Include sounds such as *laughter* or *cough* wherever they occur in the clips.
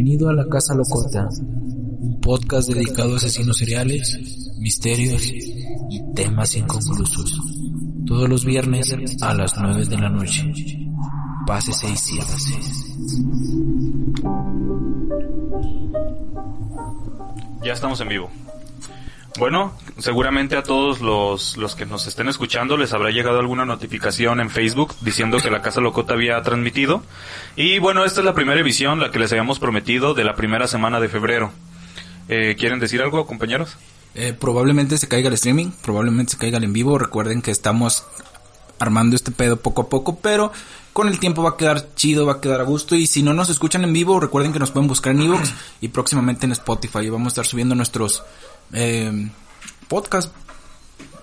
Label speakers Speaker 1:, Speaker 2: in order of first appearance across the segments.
Speaker 1: Bienvenido a la Casa Locota, un podcast dedicado a asesinos seriales, misterios y temas inconclusos. Todos los viernes a las 9 de la noche. Pásese y siéntase.
Speaker 2: Ya estamos en vivo. Bueno, seguramente a todos los, los que nos estén escuchando les habrá llegado alguna notificación en Facebook diciendo que la Casa Locota había transmitido. Y bueno, esta es la primera emisión, la que les habíamos prometido de la primera semana de febrero. Eh, ¿Quieren decir algo, compañeros?
Speaker 1: Eh, probablemente se caiga el streaming, probablemente se caiga el en vivo. Recuerden que estamos armando este pedo poco a poco, pero con el tiempo va a quedar chido, va a quedar a gusto. Y si no nos escuchan en vivo, recuerden que nos pueden buscar en Evox y próximamente en Spotify. Vamos a estar subiendo nuestros eh, podcast.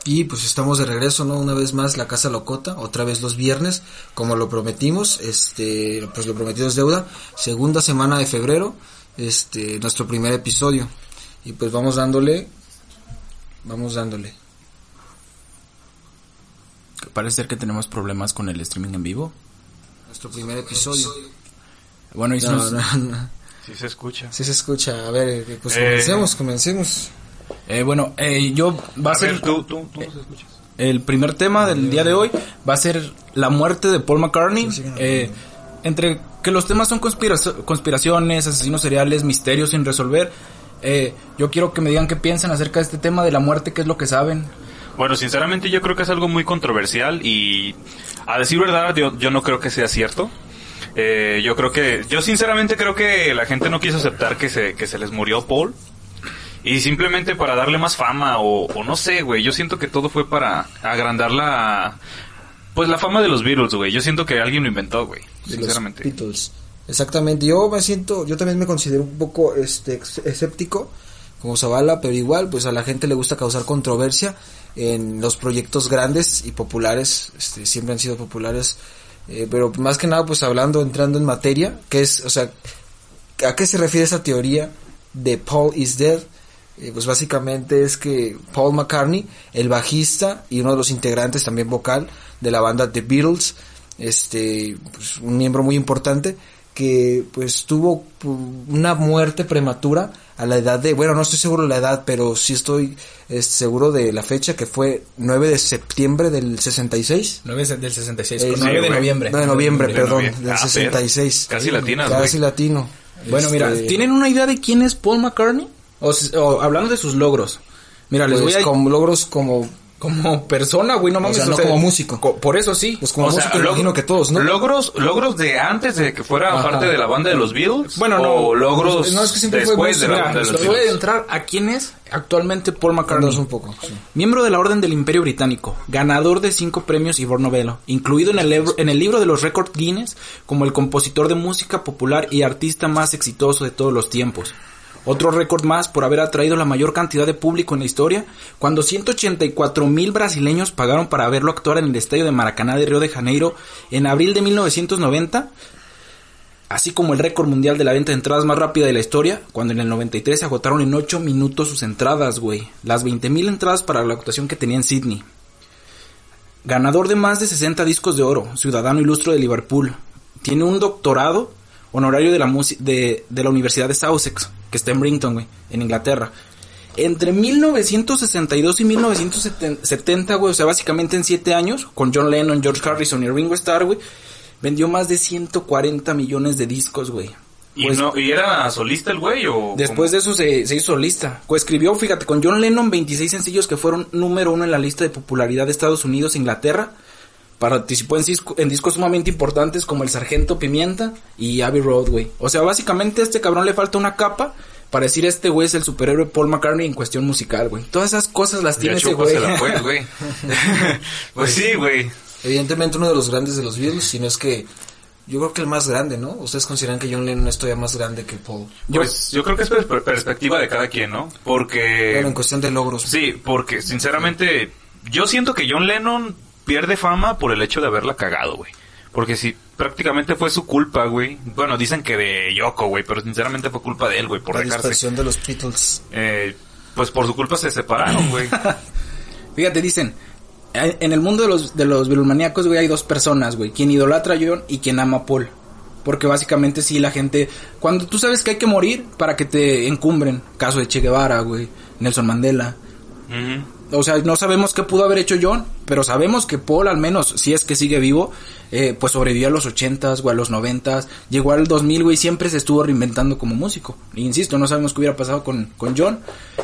Speaker 3: Y pues estamos de regreso, ¿no? Una vez más la Casa Locota, otra vez los viernes, como lo prometimos, este, pues lo prometido es deuda, segunda semana de febrero, este, nuestro primer episodio. Y pues vamos dándole, vamos dándole.
Speaker 1: Parece ser que tenemos problemas con el streaming en vivo.
Speaker 3: Nuestro primer episodio.
Speaker 1: Bueno, y
Speaker 3: No,
Speaker 1: nos-
Speaker 3: no, no.
Speaker 2: Sí se escucha.
Speaker 3: Sí se escucha, a ver, eh, pues
Speaker 2: Eh.
Speaker 3: comencemos, comencemos.
Speaker 1: Eh, bueno, eh, yo va a,
Speaker 2: A
Speaker 1: ser
Speaker 2: ver, tú, tú, tú nos escuchas.
Speaker 1: el primer tema del día de hoy va a ser la muerte de Paul McCartney. Eh, entre que los temas son conspira- conspiraciones, asesinos seriales, misterios sin resolver. eh, yo quiero que me digan qué piensan acerca de este tema de la muerte, qué es lo que saben.
Speaker 2: Bueno, sinceramente yo creo que es algo muy controversial y a decir verdad yo, yo no creo que sea cierto. Eh, yo creo que, yo sinceramente creo que la gente no quiso aceptar que se, que se les murió Paul. Y simplemente para darle más fama o, o no sé, güey. Yo siento que todo fue para agrandar la, pues la fama de los Beatles, güey. Yo siento que alguien lo inventó, güey. Sinceramente.
Speaker 3: los Beatles. Exactamente, yo me siento, yo también me considero un poco este escéptico como Zavala, pero igual pues a la gente le gusta causar controversia en los proyectos grandes y populares, este, siempre han sido populares, eh, pero más que nada pues hablando, entrando en materia, que es, o sea, ¿a qué se refiere esa teoría de Paul is dead? Eh, pues básicamente es que Paul McCartney, el bajista y uno de los integrantes también vocal de la banda The Beatles, este, pues, un miembro muy importante, que pues tuvo pu- una muerte prematura a la edad de, bueno, no estoy seguro de la edad, pero sí estoy este, seguro de la fecha, que fue 9 de septiembre del 66.
Speaker 1: 9 del 66,
Speaker 3: Eh,
Speaker 1: con
Speaker 3: sí,
Speaker 1: 9 de noviembre.
Speaker 3: No, de noviembre,
Speaker 2: De
Speaker 3: perdón,
Speaker 2: noviembre.
Speaker 3: del
Speaker 2: Ah, pero
Speaker 3: 66.
Speaker 2: casi latinas, güey.
Speaker 3: Casi latino.
Speaker 1: Bueno, mira,
Speaker 3: Este,
Speaker 1: ¿tienen una idea de quién es Paul McCartney? O, o hablando de sus logros. Mira, les
Speaker 3: pues,
Speaker 1: voy a...
Speaker 3: con logros como
Speaker 1: Como persona, güey, no mames.
Speaker 3: sea, no como músico.
Speaker 1: co- por eso sí.
Speaker 3: Pues como
Speaker 2: O sea,
Speaker 3: músico
Speaker 2: log-
Speaker 3: imagino que todos, ¿no?
Speaker 2: Logros, logros de antes de que fuera
Speaker 3: Ajá.
Speaker 2: parte de la banda de los Beatles.
Speaker 1: Bueno, no.
Speaker 2: O logros
Speaker 3: No, es que siempre fue
Speaker 2: después de la
Speaker 1: Mira,
Speaker 2: banda de los
Speaker 1: les voy a
Speaker 2: Beatles.
Speaker 1: entrar a quién es actualmente Paul McCartney.
Speaker 3: Un poco. sí.
Speaker 1: Miembro de la Orden del Imperio Británico, ganador de cinco premios Ivor Novello, incluido en el, libro- en el libro de los récords Guinness como el compositor de música popular y artista más exitoso de todos los tiempos. Otro récord más por haber atraído la mayor cantidad de público en la historia, cuando 184 mil brasileños pagaron para verlo actuar en el estadio de Maracaná de Río de Janeiro en abril de 1990, así como el récord mundial de la venta de entradas más rápida de la historia, cuando en el 93 se agotaron en 8 minutos sus entradas, güey. Las 20.000 entradas para la actuación que tenía en Sydney. Ganador de más de 60 discos de oro, ciudadano ilustre de Liverpool. Tiene un doctorado honorario de la, de, de la Universidad de Sussex, que está en Brinton, güey, en Inglaterra. Entre 1962 y 1970, güey, o sea, básicamente en 7 años, con John Lennon, George Harrison y Ringo Starr, güey, vendió más de 140 millones de discos, güey.
Speaker 2: ¿Y,
Speaker 1: Pues-
Speaker 2: no, ¿Y era solista el güey o...?
Speaker 1: Después de eso se, se hizo solista. Coescribió, fíjate, con John Lennon 26 sencillos que fueron número uno en la lista de popularidad de Estados Unidos e Inglaterra. Participó en, disco- en discos sumamente importantes como El Sargento Pimienta y Abbey Road, güey. O sea, básicamente a este cabrón le falta una capa para decir este güey es el superhéroe Paul McCartney en cuestión musical, güey. Todas esas cosas las tiene ese güey.
Speaker 2: pues, güey. *laughs* pues sí, güey.
Speaker 3: Evidentemente uno de los grandes de los Beatles, si no es que yo creo que el más grande, ¿no? Ustedes consideran que John Lennon es todavía más grande que Paul.
Speaker 2: Pues yo creo que es per- perspectiva de cada quien, ¿no? Porque...
Speaker 3: Bueno, en cuestión de logros.
Speaker 2: Sí, porque sinceramente yo siento que John Lennon pierde fama por el hecho de haberla cagado, güey. Porque si prácticamente fue su culpa, güey. Bueno, dicen que de Yoko, güey, pero sinceramente fue culpa de él, güey, por
Speaker 3: la
Speaker 2: dejarse.
Speaker 3: dispersión de los Beatles.
Speaker 2: Eh, pues por su culpa se separaron, güey. *laughs*
Speaker 1: Fíjate, dicen, en el mundo de los, de los Beatlemaníacos, güey, hay dos personas, güey. Quien idolatra a John y quien ama a Paul. Porque básicamente sí, la gente, cuando tú sabes que hay que morir para que te encumbren, caso de Che Guevara, güey, Nelson Mandela. O sea, no sabemos qué pudo haber hecho John, pero sabemos que Paul, al menos, si es que sigue vivo, eh, pues sobrevivió a los ochentas o a los noventas, llegó al 2000, güey, siempre se estuvo reinventando como músico. E insisto, no sabemos qué hubiera pasado con, con John,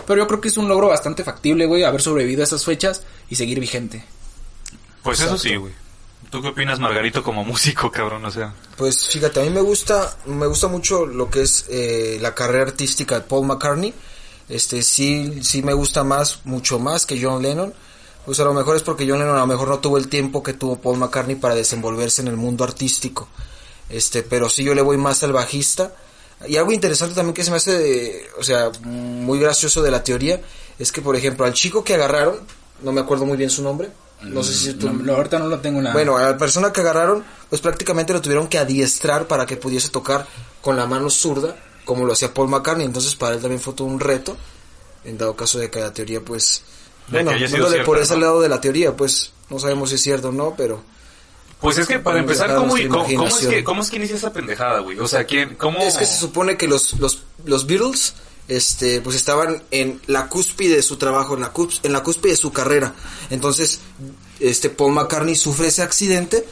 Speaker 1: pero yo creo que es un logro bastante factible, güey, haber sobrevivido a esas fechas y seguir vigente.
Speaker 2: Pues eso sí, güey. ¿Tú qué opinas, Margarito, como músico, cabrón? O sea.
Speaker 3: Pues fíjate, a mí me gusta, me gusta mucho lo que es eh, la carrera artística de Paul McCartney. Este, sí, sí me gusta más, mucho más que John Lennon. Pues a lo mejor es porque John Lennon a lo mejor no tuvo el tiempo que tuvo Paul McCartney para desenvolverse en el mundo artístico. Este, pero sí yo le voy más al bajista. Y algo interesante también que se me hace, de, o sea, muy gracioso de la teoría, es que por ejemplo al chico que agarraron, no me acuerdo muy bien su nombre, no sé si tú...
Speaker 1: No, ahorita no lo tengo nada.
Speaker 3: Bueno, a la persona que agarraron, pues prácticamente lo tuvieron que adiestrar para que pudiese tocar con la mano zurda, como lo hacía Paul McCartney. Entonces para él también fue todo un reto, en dado caso de que la teoría, pues...
Speaker 2: De
Speaker 3: bueno, dándole por
Speaker 2: cierta,
Speaker 3: ese
Speaker 2: ¿no?
Speaker 3: lado de la teoría, pues no sabemos si es cierto o no, pero...
Speaker 2: Pues es que para empezar, ¿cómo, cómo, cómo es que, ¿cómo es que inicia esa pendejada, güey? O sea, ¿quién, cómo...?
Speaker 3: Es que se supone que los, los, los Beatles, este, pues estaban en la cúspide de su trabajo, en la, cús- en la cúspide de su carrera. Entonces, este, Paul McCartney sufre ese accidente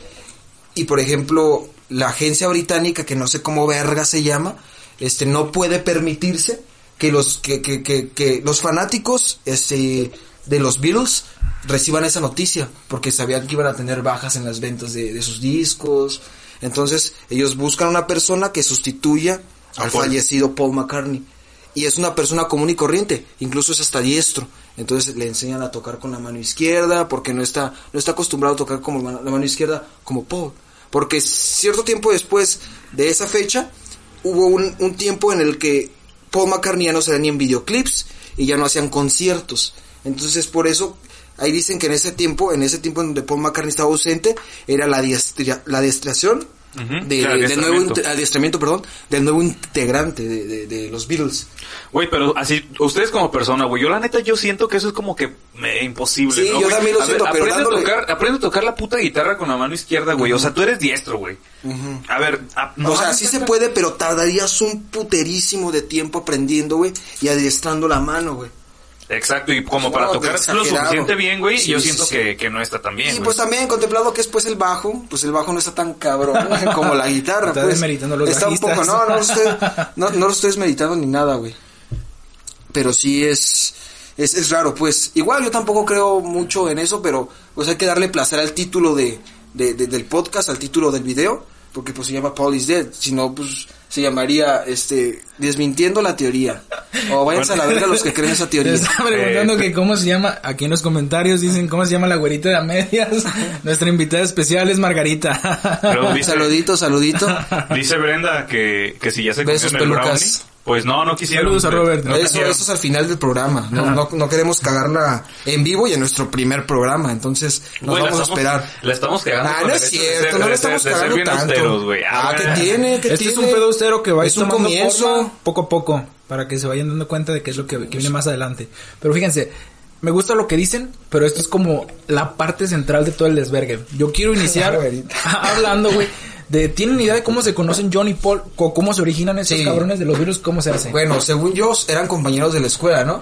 Speaker 3: y, por ejemplo, la agencia británica, que no sé cómo verga se llama, este, no puede permitirse que los, que, que, que, que los fanáticos, este, de los Beatles reciban esa noticia, porque sabían que iban a tener bajas en las ventas de, de sus discos. Entonces, ellos buscan una persona que sustituya al
Speaker 2: Paul.
Speaker 3: fallecido Paul McCartney. Y es una persona común y corriente, incluso es hasta diestro. Entonces le enseñan a tocar con la mano izquierda, porque no está, no está acostumbrado a tocar como mano- la mano izquierda como Paul. Porque cierto tiempo después de esa fecha, hubo un, un tiempo en el que Paul McCartney ya no salía ni en videoclips y ya no hacían conciertos. Entonces por eso, ahí dicen que en ese tiempo, en ese tiempo en donde Paul McCartney estaba ausente, era la, diestra- la de-
Speaker 2: claro,
Speaker 3: del nuevo
Speaker 2: adiestramiento.
Speaker 3: perdón, del nuevo integrante de, de- de los Beatles.
Speaker 2: Güey, pero así, ustedes como persona, güey, yo la neta, yo siento que eso es como que me, imposible,
Speaker 3: Sí,
Speaker 2: ¿no,
Speaker 3: yo también lo
Speaker 2: A
Speaker 3: siento,
Speaker 2: ver,
Speaker 3: pero
Speaker 2: aprende,
Speaker 3: dándole-
Speaker 2: a tocar, aprende a tocar la puta guitarra con la mano izquierda, güey. O sea, tú eres diestro, güey. A ver, a-
Speaker 3: o sea, sí se puede, pero tardarías un puterísimo de tiempo aprendiendo, güey, y adiestrando la mano, güey.
Speaker 2: Exacto, y como
Speaker 3: No,
Speaker 2: para tocar lo suficiente bien, güey,
Speaker 3: Sí,
Speaker 2: yo
Speaker 3: sí,
Speaker 2: siento
Speaker 3: sí.
Speaker 2: Que, que no está tan bien,
Speaker 3: y
Speaker 2: güey.
Speaker 3: pues también contemplado que es pues el bajo, pues el bajo no está tan cabrón *laughs* como la guitarra,
Speaker 1: Está
Speaker 3: pues.
Speaker 1: los
Speaker 3: está un poco, no, no lo estoy, no, no lo estoy desmeritando ni nada, güey. Pero sí es, es, es raro, pues. Igual yo tampoco creo mucho en eso, pero pues hay que darle placer al título de, de- de- del podcast, al título del video, porque pues se llama Paul is Dead, si no, pues se llamaría, este, desmintiendo la teoría. O váyanse a la verga los que creen esa
Speaker 1: Te
Speaker 3: teoría.
Speaker 1: estaba preguntando
Speaker 2: Eh,
Speaker 1: que cómo se llama, aquí en los comentarios dicen cómo se llama la güerita de a medias. *laughs* Nuestra invitada especial es Margarita.
Speaker 2: Pero dice,
Speaker 3: Saludito, saludito.
Speaker 2: dice Brenda que, que si ya se
Speaker 3: Besos,
Speaker 2: comió el
Speaker 3: pelucas.
Speaker 2: brownie, pues no, no quisieron.
Speaker 1: Saludos a Robert.
Speaker 2: No
Speaker 3: eso, eso es al final del programa. No, no, no queremos cagarla en vivo y en nuestro primer programa. Entonces, nos
Speaker 2: la
Speaker 3: vamos a
Speaker 2: estamos-
Speaker 3: esperar.
Speaker 2: La estamos cagando.
Speaker 3: Ah, no es cierto,
Speaker 2: ser-
Speaker 3: no
Speaker 2: ser-
Speaker 3: estamos
Speaker 2: de ser
Speaker 3: cagando tanto.
Speaker 2: austeros, güey.
Speaker 3: Ah,
Speaker 2: bueno.
Speaker 3: ¿qué tiene? ¿Qué
Speaker 1: Este
Speaker 3: tiene?
Speaker 1: es un pedo austero que va a ir
Speaker 3: Es un comienzo.
Speaker 1: forma poco a poco para que se vayan dando cuenta de qué es lo que, que viene más adelante. Pero fíjense, me gusta lo que dicen, pero esto es como la parte central de todo el desvergue. Yo quiero iniciar *laughs* *laughs* hablando, güey, de ¿tienen idea de cómo se conocen John y Paul? ¿Cómo se originan esos
Speaker 3: Sí.
Speaker 1: cabrones de los virus? ¿Cómo se hace?
Speaker 3: Bueno, según yo, eran compañeros de la escuela, ¿no?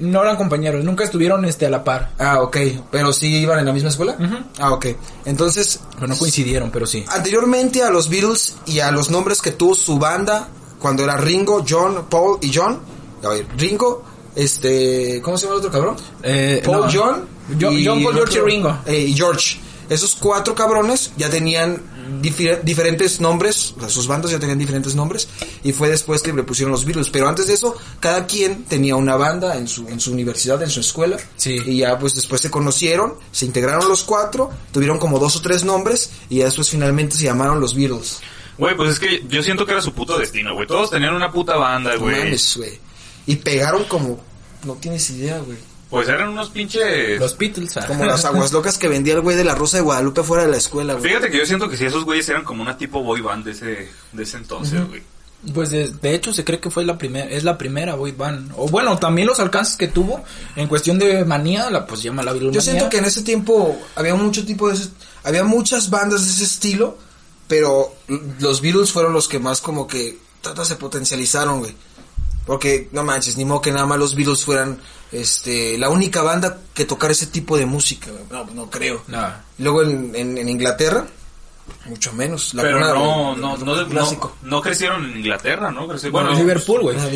Speaker 1: No eran compañeros, nunca estuvieron este a la par.
Speaker 3: Ah, ok. Pero sí iban en la misma escuela. Ah, ok. Entonces,
Speaker 1: Pero no coincidieron, pero sí.
Speaker 3: anteriormente a los Beatles y a los nombres que tuvo su banda, cuando era Ringo, John, Paul y John. A ver, Ringo, este, ¿cómo se llama el otro cabrón?
Speaker 1: Eh,
Speaker 3: Paul,
Speaker 1: no.
Speaker 3: John,
Speaker 1: John,
Speaker 3: y
Speaker 1: John, Paul, George y Ringo.
Speaker 3: eh, y George. Esos cuatro cabrones ya tenían diferentes nombres, o sea, sus bandas ya tenían diferentes nombres, y fue después que le pusieron los Beatles. Pero antes de eso, cada quien tenía una banda en su, en su universidad, en su escuela,
Speaker 1: Sí.
Speaker 3: y ya pues después se conocieron, se integraron los cuatro, tuvieron como dos o tres nombres, y ya después finalmente se llamaron los Beatles.
Speaker 2: Güey, pues es que yo siento que era su puto destino, güey. Todos tenían una puta banda,
Speaker 3: No
Speaker 2: güey.
Speaker 3: mames, güey. Y pegaron como, no tienes idea, güey.
Speaker 2: Pues eran unos pinches...
Speaker 1: Los Beatles. ah.
Speaker 3: Como las aguas locas que vendía el güey de la Rosa de Guadalupe fuera de la escuela, güey.
Speaker 2: Fíjate que yo siento que si esos güeyes eran como una tipo boy band de ese, de ese entonces, güey.
Speaker 1: Pues de, de hecho se cree que fue la primera, es la primera boy band. O bueno, también los alcances que tuvo en cuestión de manía, la pues llama la
Speaker 3: Yo siento que en ese tiempo había mucho tipo de ese- había muchas bandas de ese estilo, pero los Beatles fueron los que más como que tata se potencializaron, güey. Porque no manches, ni modo que nada más los Beatles fueran este la única banda que tocara ese tipo de música, güey. No, no creo.
Speaker 1: No.
Speaker 3: Luego en, en, en Inglaterra, mucho menos. La
Speaker 2: Pero
Speaker 3: cuna
Speaker 2: no,
Speaker 3: de-
Speaker 2: no, no,
Speaker 3: del
Speaker 2: no,
Speaker 3: clásico.
Speaker 2: no crecieron en Inglaterra, ¿no? Crecieron,
Speaker 1: Bueno,
Speaker 2: bueno,
Speaker 1: Liverpool, güey.
Speaker 3: Ah,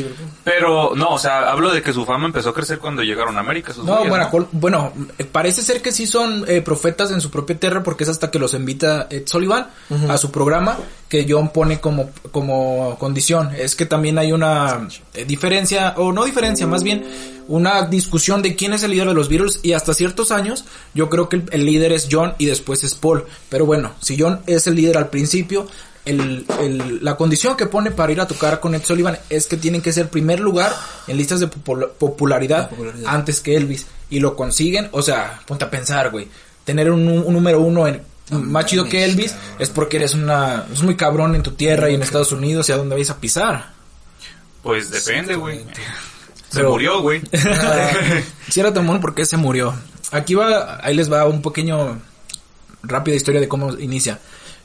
Speaker 2: pero no, o sea, hablo de que su fama empezó a crecer cuando llegaron a América.
Speaker 1: No, bueno,
Speaker 2: ¿no?
Speaker 1: col- bueno, parece ser que sí son eh, profetas en su propia tierra porque es hasta que los invita Ed Sullivan a su programa que John pone como, como condición. Es que también hay una eh, diferencia, o no diferencia, más bien una discusión de quién es el líder de los Beatles y hasta ciertos años yo creo que el, el líder es John y después es Paul. Pero bueno, si John es el líder al principio, el, el- la condición que pone para ir a tocar con Ed Sullivan es que tienen que ser primer lugar en listas de popula- popularidad,
Speaker 3: popularidad.
Speaker 1: antes que Elvis. Y lo consiguen, o sea, ponte a pensar, güey. Tener un, un número uno en, más chido que Elvis es porque eres una, es muy cabrón en tu tierra y en Estados Unidos y a donde vais a pisar.
Speaker 2: Pues depende, güey. Se
Speaker 1: Pero-
Speaker 2: murió, güey. *laughs*
Speaker 1: Si era tan bueno, ¿por qué se murió? Aquí va, ahí les va un pequeño, rápida historia de cómo inicia.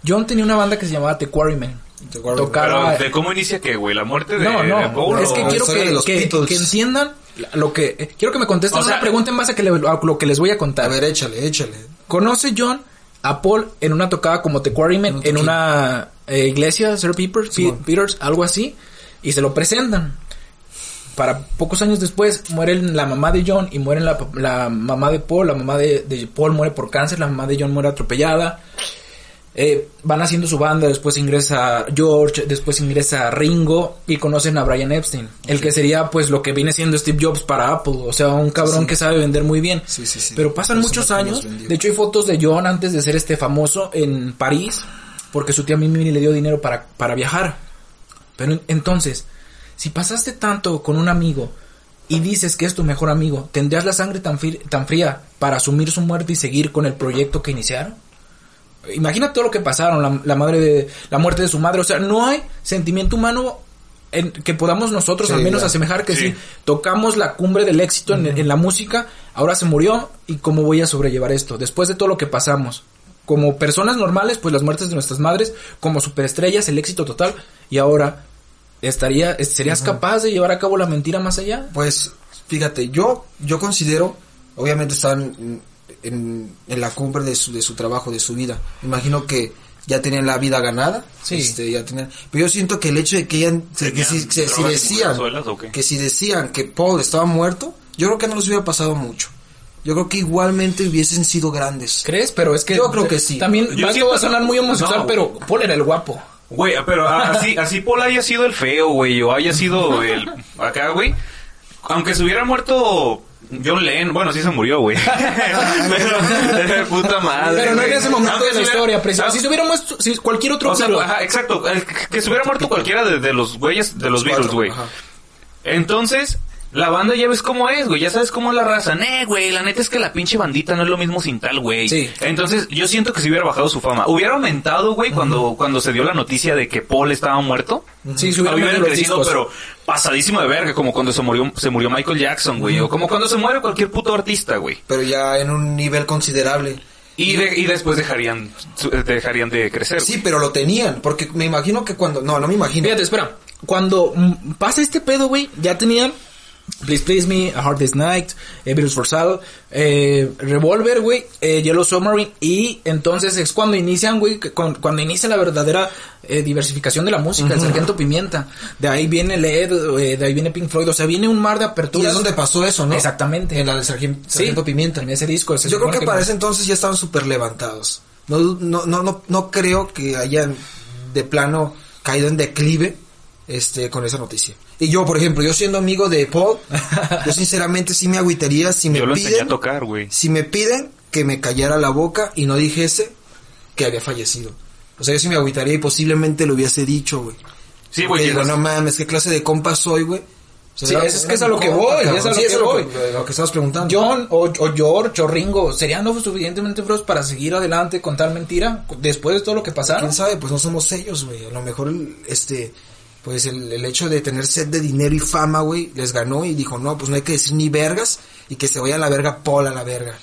Speaker 1: John tenía una banda que se llamaba The Quarrymen.
Speaker 3: The Quarrymen.
Speaker 1: Tocaba...
Speaker 2: Pero, ¿de cómo inicia qué, güey? ¿La muerte de,
Speaker 1: No,
Speaker 2: de
Speaker 1: no,
Speaker 2: Paul
Speaker 1: es que quiero que,
Speaker 3: los
Speaker 1: que- que entiendan lo que... eh, Quiero que me contesten
Speaker 2: O sea-
Speaker 1: una pregunta en base a, que le- a lo que les voy a
Speaker 3: A
Speaker 1: contar.
Speaker 3: ver, échale, échale.
Speaker 1: Conoce John a Paul en una tocada como The Quarrymen, en una eh, iglesia, Sir Peters,
Speaker 3: Simón.
Speaker 1: Peters, algo así, y se lo presentan. Para pocos años después muere la mamá de John y muere la, la mamá de Paul, la mamá de, de Paul muere por cáncer, la mamá de John muere atropellada. Eh, van haciendo su banda, después ingresa George, después ingresa Ringo y conocen a Brian Epstein, el que sería pues lo que viene siendo Steve Jobs para Apple, o sea, un cabrón
Speaker 3: Sí.
Speaker 1: que sabe vender muy bien.
Speaker 3: Sí.
Speaker 1: Pero pasan muchos años, de hecho hay fotos de John antes de ser este famoso en París, porque su tía Mimi le dio dinero para, para viajar. Pero en- entonces, si pasaste tanto con un amigo y dices que es tu mejor amigo, ¿tendrías la sangre tan, tan fría para asumir su muerte y seguir con el proyecto que iniciaron? Imagina todo lo que pasaron, la, la madre de, la muerte de su madre, o sea, no hay sentimiento humano en, que podamos nosotros
Speaker 3: Sí,
Speaker 1: al menos asemejar que
Speaker 2: Sí.
Speaker 1: si tocamos la cumbre del éxito en, en la música, ahora se murió y cómo voy a sobrellevar esto después de todo lo que pasamos. Como personas normales, pues las muertes de nuestras madres, como superestrellas, el éxito total y ahora estaría serías capaz de llevar a cabo la mentira más allá?
Speaker 3: Pues, fíjate, yo, yo considero, obviamente están en, en la cumbre de su, de su trabajo, de su vida. Imagino que ya tenían la vida ganada.
Speaker 1: Sí.
Speaker 3: Este, ya tenían, pero yo siento que el hecho de que
Speaker 2: ¿Tenían
Speaker 3: si, que decían, que si decían que Paul estaba muerto, yo creo que no les hubiera pasado mucho. Yo creo que igualmente hubiesen sido grandes.
Speaker 1: ¿Crees? Pero es que
Speaker 3: Yo creo que sí.
Speaker 1: También
Speaker 2: Yo
Speaker 1: va a sonar muy homosexual,
Speaker 2: no.
Speaker 1: pero Paul era el guapo.
Speaker 2: Güey, pero a- así, así Paul haya sido el feo, güey, o haya sido el... Acá, güey. Aunque se hubiera muerto John Lennon, bueno, sí se murió, güey. *laughs* pero, puta madre.
Speaker 1: Pero no en ese momento de la historia, precisamente.
Speaker 2: aunque-
Speaker 1: Si tuviera muerto, si cualquier otro
Speaker 2: O sea,
Speaker 1: Beatle-
Speaker 2: ajá, exacto, el que- se hubiera muerto cualquiera de, de los güeyes de los Beatles,
Speaker 3: cuatro,
Speaker 2: güey. Entonces, la banda ya ves cómo es, güey, ya sabes cómo es la raza. Nee, güey, la neta es que la pinche bandita no es lo mismo sin tal, güey.
Speaker 1: Sí.
Speaker 2: Entonces, yo siento que si hubiera bajado su fama. Hubiera aumentado, güey, cuando, cuando se dio la noticia de que Paul estaba muerto.
Speaker 1: Sí, se vendido los
Speaker 2: crecido,
Speaker 1: discos.
Speaker 2: pero pasadísimo de verga, como cuando se murió, se murió Michael Jackson, güey, o como cuando se muere cualquier puto artista, güey.
Speaker 3: Pero ya en un nivel considerable.
Speaker 2: Y, de- y después dejarían, dejarían de crecer.
Speaker 3: Sí, pero lo tenían, porque me imagino que cuando, no, no me imagino.
Speaker 1: Fíjate, espera. Cuando mm, pasa este pedo, güey, ya tenían Please Please Me, A Hard Day's Night, eh, Beatles for Sale, eh, Revolver, güey, eh, Yellow Submarine, y entonces es cuando inician, güey, que cuando inicia la verdadera eh, diversificación de la música, el Sargento Pimienta. De ahí viene Led, eh, de ahí viene Pink Floyd, o sea, viene un mar de
Speaker 3: Y
Speaker 1: aperturas.
Speaker 3: es donde pasó eso, ¿no?
Speaker 1: Exactamente.
Speaker 3: En la de Sargento,
Speaker 1: Sí,
Speaker 3: Sargento Pimienta.
Speaker 1: En ese disco. se
Speaker 3: Yo creo
Speaker 1: supone
Speaker 3: que para ese entonces ya estaban súper levantados. No, no, no, no, no creo que hayan de plano caído en declive este con esa noticia. Y yo, por ejemplo, yo siendo amigo de Paul, yo sinceramente sí me agüitaría si me
Speaker 2: Yo lo enseñé a
Speaker 3: piden,
Speaker 2: tocar, güey.
Speaker 3: si me piden que me callara la boca y no dijese que había fallecido. O sea, yo sí me agüitaría y posiblemente lo hubiese dicho, güey.
Speaker 2: Sí, güey.
Speaker 3: digo, no mames, qué clase de compa soy, güey. O sea,
Speaker 1: Sí, es- es que es a lo que voy, es a lo
Speaker 3: Sí,
Speaker 1: que
Speaker 3: es lo
Speaker 1: voy.
Speaker 3: que, lo que estabas preguntando.
Speaker 1: John o, o George o Ringo serían lo suficientemente bros para seguir adelante con tal mentira después de todo lo que pasaron.
Speaker 3: quién sabe, pues no somos ellos, güey. A lo mejor, este, pues el, el hecho de tener sed de dinero y fama, güey, les ganó y dijo, no, pues no hay que decir ni vergas y que se vaya a la verga Paul a la verga.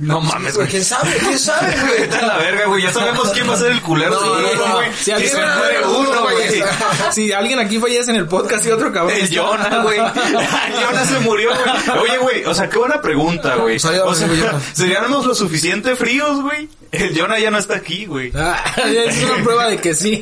Speaker 2: No mames, güey.
Speaker 3: ¿Quién sabe? ¿Quién *laughs* sabe, güey?
Speaker 2: Está la verga, güey. Ya sabemos quién va a ser el culero.
Speaker 3: No, no,
Speaker 2: güey.
Speaker 1: Si alguien,
Speaker 2: se muere uno, güey. *laughs*
Speaker 1: si alguien aquí fallece en el podcast y otro cabrón.
Speaker 2: El Jonah, *laughs* güey. El Jonah se murió, güey. Oye, güey, o sea, qué buena pregunta, güey.
Speaker 3: Pues
Speaker 2: O sea, seríamos lo suficiente fríos, güey. El Jonah ya no está aquí, güey.
Speaker 1: Ah, es una prueba de que sí.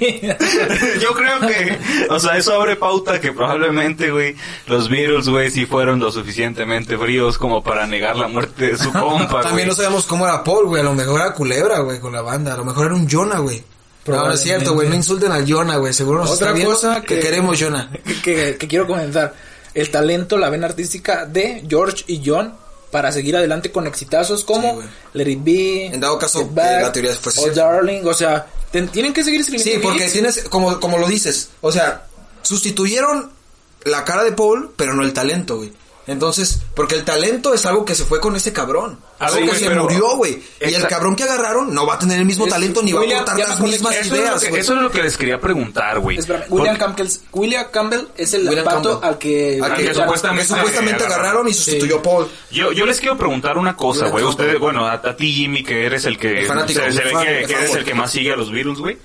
Speaker 2: Yo creo que, o sea, eso abre pauta que probablemente, güey, los Beatles, güey, sí fueron lo suficientemente fríos como para negar la muerte de su compa, güey.
Speaker 3: No sabemos cómo era Paul, güey. A lo mejor era culebra, güey, con la banda. A lo mejor era un Jonah, güey. No, no es cierto, güey. No insulten al Jonah, güey. Seguro nos
Speaker 1: Otra
Speaker 3: está
Speaker 1: cosa
Speaker 3: que
Speaker 1: que-
Speaker 3: queremos Jonah.
Speaker 1: que, que quiero comentar. El talento, la vena artística de George y John para seguir adelante con exitazos como
Speaker 3: Sí.
Speaker 1: Let It Be.
Speaker 3: En dado caso,
Speaker 1: Back,
Speaker 3: que la teoría fuese
Speaker 1: Oh
Speaker 3: cierta.
Speaker 1: Darling, o sea, tienen que seguir escribiendo.
Speaker 3: Sí, porque tienes, como, como lo dices, o sea, sustituyeron la cara de Paul, pero no el talento, güey. Entonces, porque el talento es algo que se fue con ese cabrón. Algo que se murió, güey. Y el cabrón que agarraron no va a tener el mismo
Speaker 1: Es-
Speaker 3: talento ni va a aportar las mismas
Speaker 2: es,
Speaker 3: ideas,
Speaker 2: que, eso es lo que les quería preguntar, güey.
Speaker 1: William, Campbell, William Campbell es el
Speaker 3: William
Speaker 1: pato
Speaker 3: Campbell.
Speaker 1: al que,
Speaker 3: Al
Speaker 2: que
Speaker 3: que,
Speaker 2: supuestamente-
Speaker 3: que supuestamente agarraron y sustituyó a Paul.
Speaker 2: Yo, yo les quiero preguntar una cosa, güey. Ustedes, bueno, a, a ti, Jimmy, que eres el que
Speaker 3: El fanático,
Speaker 2: se, se ve
Speaker 3: fan,
Speaker 2: que, eres el que más sigue a los Beatles, güey.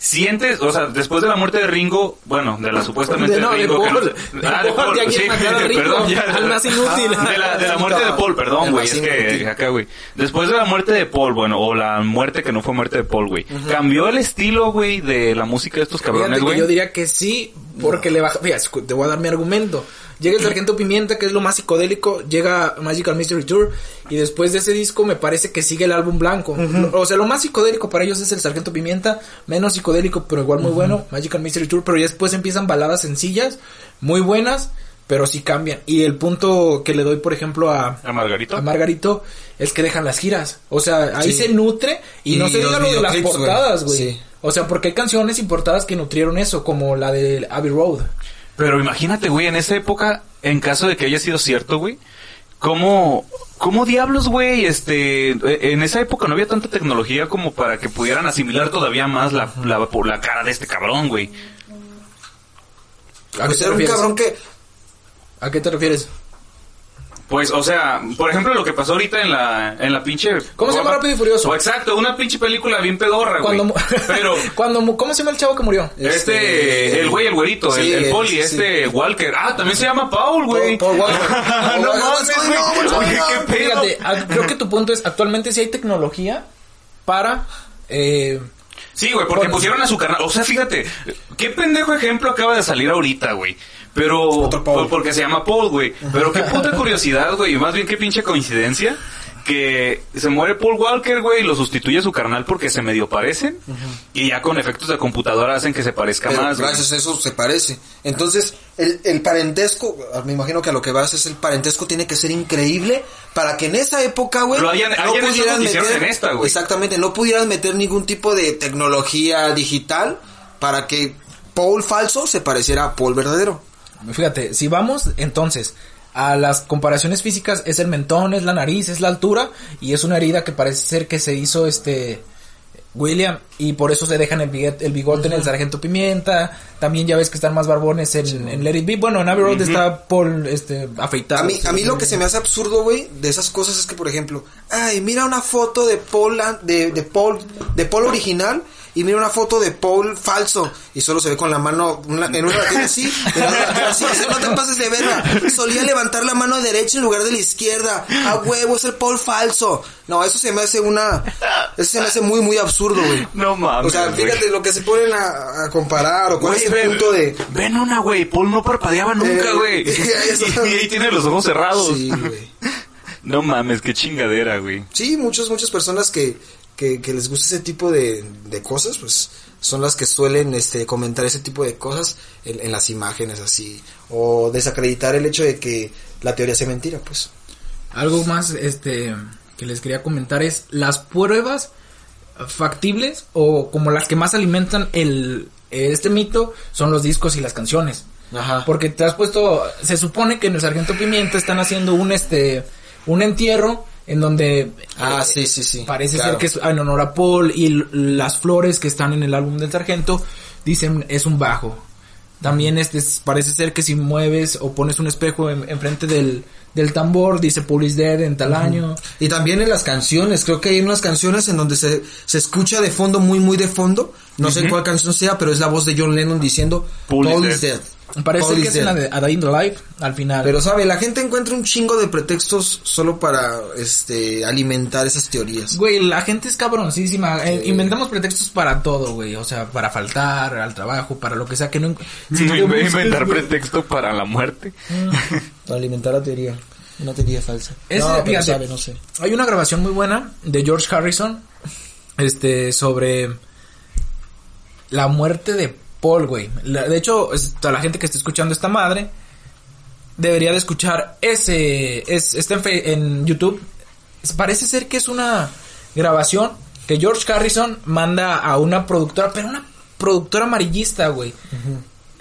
Speaker 2: Sientes, o sea, después de la muerte de Ringo, bueno, de la supuestamente
Speaker 1: De- no,
Speaker 2: Ringo, que
Speaker 1: Paul.
Speaker 2: ah, de
Speaker 1: Paul,
Speaker 2: Paul,
Speaker 1: de aquí
Speaker 2: sí,
Speaker 1: matar a Ringo, *laughs*
Speaker 2: perdón, ya,
Speaker 1: al más inútil.
Speaker 2: Ah, de la, de la muerte de Paul, perdón, güey, es que acá, güey. Después de la muerte de Paul, bueno, o la muerte que no fue muerte de Paul, güey, cambió el estilo, güey, de la música de estos cabrones,
Speaker 1: que
Speaker 2: güey.
Speaker 1: yo diría que sí, porque le baja. Fíjate, te voy a dar mi argumento. Llega el Sargento Pimienta, que es lo más psicodélico, llega Magical Mystery Tour, y después de ese disco me parece que sigue el álbum blanco. O sea, lo más psicodélico para ellos es el Sargento Pimienta, menos psicodélico, pero igual muy bueno, Magical Mystery Tour, pero ya después empiezan baladas sencillas, muy buenas, pero sí cambian. Y el punto que le doy, por ejemplo, a,
Speaker 2: ¿A Margarito?
Speaker 1: a Margarito es que dejan las giras. O sea, ahí
Speaker 3: Sí.
Speaker 1: se nutre y,
Speaker 3: Y
Speaker 1: no se diga lo de las portadas, güey.
Speaker 3: Sí.
Speaker 1: O sea, porque hay canciones importadas que nutrieron eso, como la de Abbey Road.
Speaker 2: Pero imagínate, güey, en esa época, en caso de que haya sido cierto, güey, ¿cómo, cómo diablos, güey, este, eh, en esa época no había tanta tecnología como para que pudieran asimilar todavía más la, la, por la cara de este cabrón, güey?
Speaker 1: ¿A qué te refieres?
Speaker 3: cabrón que
Speaker 1: ¿A qué te refieres?
Speaker 2: Pues, o sea, por ejemplo, lo que pasó ahorita en la, en la pinche...
Speaker 1: ¿Cómo se llama Rápido y Furioso?
Speaker 2: Exacto, una pinche película bien pedorra, güey.
Speaker 1: Cuando,
Speaker 2: Pero, *laughs*
Speaker 1: cuando ¿Cómo se llama el chavo que murió?
Speaker 2: este, el güey, el güerito,
Speaker 3: Sí,
Speaker 2: el, el poli,
Speaker 3: sí,
Speaker 2: este Walker. Ah, también se llama Paul, güey.
Speaker 3: Paul- Walker. *laughs*
Speaker 2: no mames, güey. Oye, qué pedo.
Speaker 1: Fíjate, creo que tu punto es, actualmente sí hay tecnología para... Eh,
Speaker 2: Sí, güey, porque pusieron a su canal. O sea, fíjate, qué pendejo ejemplo acaba de salir ahorita, güey. Pero,
Speaker 3: Otro Paul.
Speaker 2: por- porque se llama Paul, güey. Pero qué puta curiosidad, güey. Más bien qué pinche coincidencia. Que se muere Paul Walker, güey, y lo sustituye su carnal porque se medio parecen. Y ya con efectos de computadora hacen que se parezca
Speaker 3: Pero
Speaker 2: más. güey.
Speaker 3: gracias a eso se parece. Entonces, el, el parentesco, me imagino que a lo que vas es el parentesco tiene que ser increíble para que en esa época, güey,
Speaker 2: Lo hayan- que hicieron en esta, güey.
Speaker 3: exactamente, no pudieran meter ningún tipo de tecnología digital para que Paul falso se pareciera a Paul verdadero.
Speaker 1: Fíjate, si vamos entonces a las comparaciones físicas, es el mentón, es la nariz, es la altura y es una herida que parece ser que se hizo este William y por eso se dejan el bigote, el bigote en el sargento pimienta. También ya ves que están más barbones en, en Let It Be. Bueno, en Abbey Road está Paul este, afeitado.
Speaker 3: A mí, a mí lo que se me hace absurdo, güey, de esas cosas es que, por ejemplo, ay, mira una foto de Paul, de, de Paul, de Paul original y mira una foto de Paul falso y solo se ve con la mano una- en una tiene así, en otra tiene así, o sea, no te pases de verga. Solía levantar la mano derecha en lugar de la izquierda. A huevo, es el Paul falso. No, eso se me hace una, eso se me hace muy, muy absurdo, güey.
Speaker 2: No mames.
Speaker 3: O sea,
Speaker 2: güey.
Speaker 3: fíjate lo que se ponen a, a comparar o cuál
Speaker 2: Güey,
Speaker 3: es el
Speaker 2: ven,
Speaker 3: punto de...
Speaker 2: ven una, güey. Paul no parpadeaba nunca,
Speaker 3: Eh,
Speaker 2: güey. *laughs*
Speaker 3: eso-
Speaker 2: y, y ahí tiene los ojos cerrados.
Speaker 3: Sí, güey. *laughs*
Speaker 2: No mames, qué chingadera, güey.
Speaker 3: Sí, muchas, muchas personas que, que, que les gusta ese tipo de, de cosas, pues son las que suelen este, comentar ese tipo de cosas en, en las imágenes así, o desacreditar el hecho de que la teoría sea mentira, pues.
Speaker 1: Algo más este que les quería comentar es las pruebas factibles o como las que más alimentan el este mito son los discos y las canciones.
Speaker 3: Ajá.
Speaker 1: Porque te has puesto, se supone que en el Sargento Pimienta están haciendo un este un entierro en donde
Speaker 3: Ah,
Speaker 1: eh,
Speaker 3: sí, sí, sí.
Speaker 1: parece
Speaker 3: claro.
Speaker 1: ser que es en honor a Paul y las flores que están en el álbum del Sargento dicen es un bajo. También este es- parece ser que si mueves o pones un espejo en- enfrente del, del tambor, dice Police Dead en tal año.
Speaker 3: Y también en las canciones, creo que hay unas canciones en donde se, se escucha de fondo, muy muy de fondo, no sé en cuál canción sea, pero es la voz de John Lennon diciendo
Speaker 2: is dead".
Speaker 1: Parece
Speaker 3: Paul
Speaker 1: que es en la de A Day in the Life, al final.
Speaker 3: Pero sabe, la gente encuentra un chingo de pretextos solo para este alimentar esas teorías.
Speaker 1: Güey, la gente es cabroncísima. Eh, inventamos pretextos para todo, güey. O sea, para faltar al trabajo, para lo que sea que no... si *laughs*
Speaker 2: No inventar pretexto para la muerte.
Speaker 3: Para alimentar la teoría. Una teoría falsa.
Speaker 1: Ese,
Speaker 3: no,
Speaker 1: fíjate,
Speaker 3: sabe, no sé.
Speaker 1: Hay una grabación muy buena de George Harrison, este, sobre la muerte de Paul, güey. De hecho, es- a la gente que está escuchando esta madre debería de escuchar ese, es, está en, en YouTube. Parece ser que es una grabación que George Harrison manda a una productora, pero una productora amarillista, güey.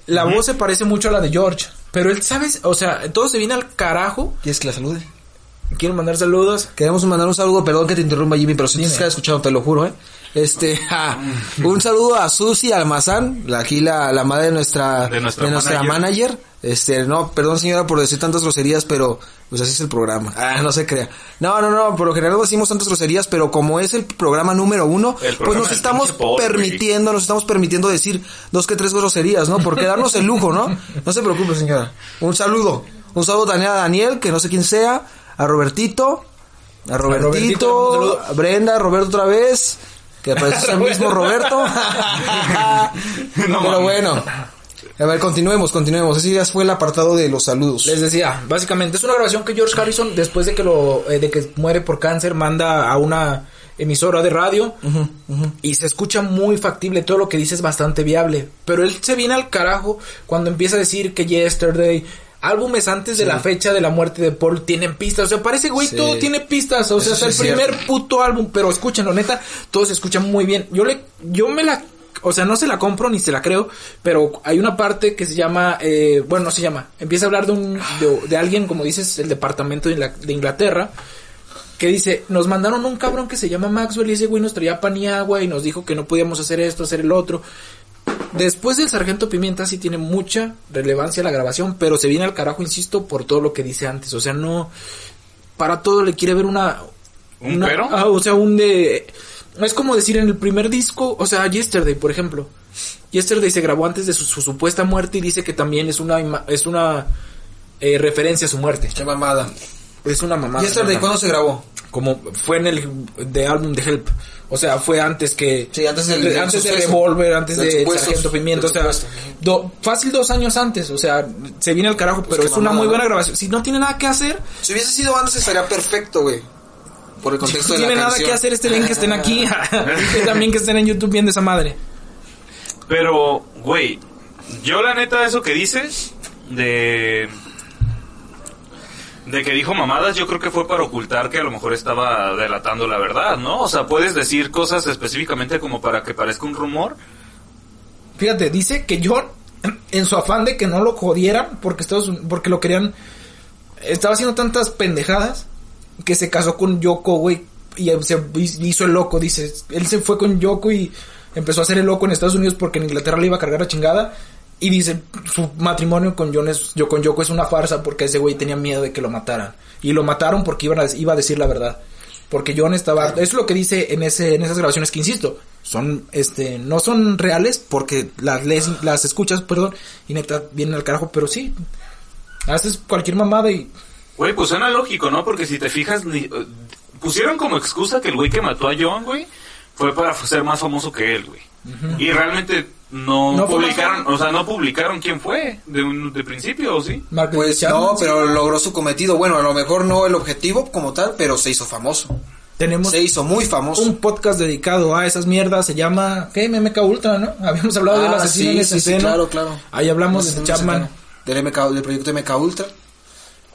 Speaker 1: La voz se parece mucho a la de George, pero él, ¿sabes? O sea, todo se viene al carajo.
Speaker 3: ¿Quieres que la salude?
Speaker 1: Quiero mandar saludos.
Speaker 3: Queremos mandar un saludo, perdón que te interrumpa Jimmy, pero si tienes que haber escuchado, te lo juro, eh. Este, *laughs* ja, un saludo a Susi Almazán, la, aquí la, la madre de nuestra,
Speaker 2: De nuestra
Speaker 3: manager.
Speaker 2: manager.
Speaker 3: Este, no, perdón señora por decir tantas groserías, pero pues así es el programa. Ah, no se crea. No, no, no, por lo general no decimos tantas groserías, pero como es el programa número uno,
Speaker 2: El
Speaker 3: pues nos estamos permitiendo, nos estamos permitiendo decir dos que tres groserías, ¿no? Por quedarnos el lujo, ¿no? No se preocupe señora. Un saludo. Un saludo también a Daniel, que no sé quién sea, a Robertito, a
Speaker 1: Robertito,
Speaker 3: Robertito,
Speaker 1: un saludo.
Speaker 3: a Brenda, Roberto otra vez, que parece *laughs* el mismo Roberto. *laughs* Pero bueno. A ver, continuemos, continuemos. Ese ya fue el apartado de los saludos.
Speaker 1: Les decía, básicamente es una grabación que George Harrison, después de que lo, eh, de que muere por cáncer, manda a una emisora de radio y se escucha muy factible, todo lo que dice es bastante viable, pero él se viene al carajo cuando empieza a decir que Yesterday, álbumes antes de la fecha de la muerte de Paul tienen pistas, o sea, parece güey,
Speaker 3: Sí.
Speaker 1: todo tiene pistas, o sea,
Speaker 3: Eso sí
Speaker 1: el
Speaker 3: es
Speaker 1: primer
Speaker 3: cierto.
Speaker 1: puto álbum, pero escúchenlo, neta, todo se escucha muy bien. Yo le, yo me la, o sea, no se la compro ni se la creo, pero hay una parte que se llama, eh, bueno, no se llama, empieza a hablar de un, de, de alguien, como dices, el departamento de, Ingla- de Inglaterra, que dice, nos mandaron un cabrón que se llama Maxwell y ese güey nos traía pan y agua y nos dijo que no podíamos hacer esto, hacer el otro. Después del Sargento Pimienta sí tiene mucha relevancia la grabación, pero se viene al carajo, insisto, por todo lo que dice antes. O sea, no, para todo le quiere ver una...
Speaker 2: ¿Un
Speaker 1: una-
Speaker 2: pero?
Speaker 1: ah, o sea, un de... Es como decir en el primer disco, o sea, Yesterday, por ejemplo. Yesterday se grabó antes de su, su supuesta muerte y dice que también es una es una eh, referencia a su muerte.
Speaker 3: Qué mamada.
Speaker 1: Es una mamada.
Speaker 3: ¿Y Yesterday cuándo se grabó?
Speaker 1: Como fue en el de álbum de Help. O sea, fue antes que
Speaker 3: Sí, antes del- del
Speaker 1: antes de. Revolver, antes de Sargento Pimiento, o sea, do- fácil dos años antes, o sea, se viene al carajo, pero
Speaker 3: qué
Speaker 1: es una muy
Speaker 3: ¿no?
Speaker 1: buena grabación. Si no tiene nada que hacer,
Speaker 3: Si hubiese sido antes estaría perfecto, güey. Por el *laughs*
Speaker 1: si
Speaker 3: contexto
Speaker 1: no
Speaker 3: de la
Speaker 1: tiene nada
Speaker 3: canción.
Speaker 1: que hacer este link que estén aquí, y *laughs* *laughs* también que estén en YouTube viendo esa madre.
Speaker 2: Pero, güey, yo la neta eso que dices de de que dijo mamadas, yo creo que fue para ocultar que a lo mejor estaba delatando la verdad, ¿no? O sea, puedes decir cosas específicamente como para que parezca un rumor.
Speaker 1: Fíjate, dice que John, en su afán de que no lo jodieran, porque Estados porque lo querían, estaba haciendo tantas pendejadas, que se casó con Yoko, güey, y se hizo el loco, dice, él se fue con Yoko y empezó a hacer el loco en Estados Unidos porque en Inglaterra le iba a cargar a chingada, y dice, su matrimonio con John es, yo con Yoko es una farsa porque ese güey tenía miedo de que lo mataran, y lo mataron porque iban a, iba a decir la verdad. Porque John estaba, es lo que dice en ese, en esas grabaciones que insisto, son, este, no son reales porque las lees, las escuchas, perdón, y neta vienen al carajo, pero sí, haces cualquier mamada y,
Speaker 2: Güey, pues suena lógico, ¿no? Porque si te fijas, eh, pusieron como excusa que el güey que mató a John, güey, fue para ser más famoso que él, güey. Y realmente no, publicaron, o sea, no publicaron quién fue de, un, de principio, ¿o sí?
Speaker 3: Pues no,
Speaker 1: sí.
Speaker 3: pero logró su cometido. Bueno, a lo mejor no el objetivo como tal, pero se hizo famoso.
Speaker 1: tenemos
Speaker 3: Se hizo muy famoso.
Speaker 1: un podcast dedicado a esas mierdas, se llama, ¿qué? MMK Ultra, ¿no? *laughs* Habíamos hablado del
Speaker 3: Ah,
Speaker 1: asesino
Speaker 3: sí,
Speaker 1: en
Speaker 3: sí, sí, claro, claro.
Speaker 1: Ahí hablamos
Speaker 3: No
Speaker 1: de Chapman.
Speaker 3: Del, MK, del proyecto MK Ultra.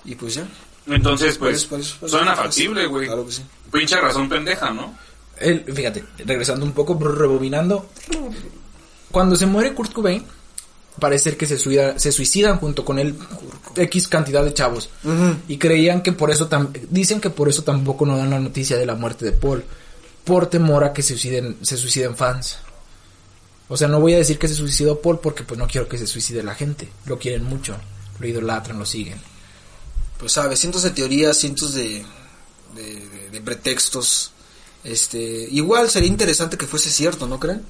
Speaker 3: Y pues ya.
Speaker 2: Entonces, pues,
Speaker 3: Por eso, por eso, por
Speaker 2: suena factible, güey.
Speaker 3: Claro que sí.
Speaker 2: Pinche razón pendeja, ¿no?
Speaker 1: Él, fíjate, regresando un poco, rebobinando. Cuando se muere Kurt Cobain, parece ser que se, suicida- se suicidan junto con él X cantidad de chavos. Y creían que por eso, tam- dicen que por eso tampoco no dan la noticia de la muerte de Paul. Por temor a que se suiciden, se suiciden fans. O sea, no voy a decir que se suicidó Paul porque pues no quiero que se suicide la gente. Lo quieren mucho, lo idolatran, lo siguen.
Speaker 3: Pues sabes, cientos de teorías, cientos de, de, de- de pretextos. Este, igual sería interesante que fuese cierto, ¿no creen?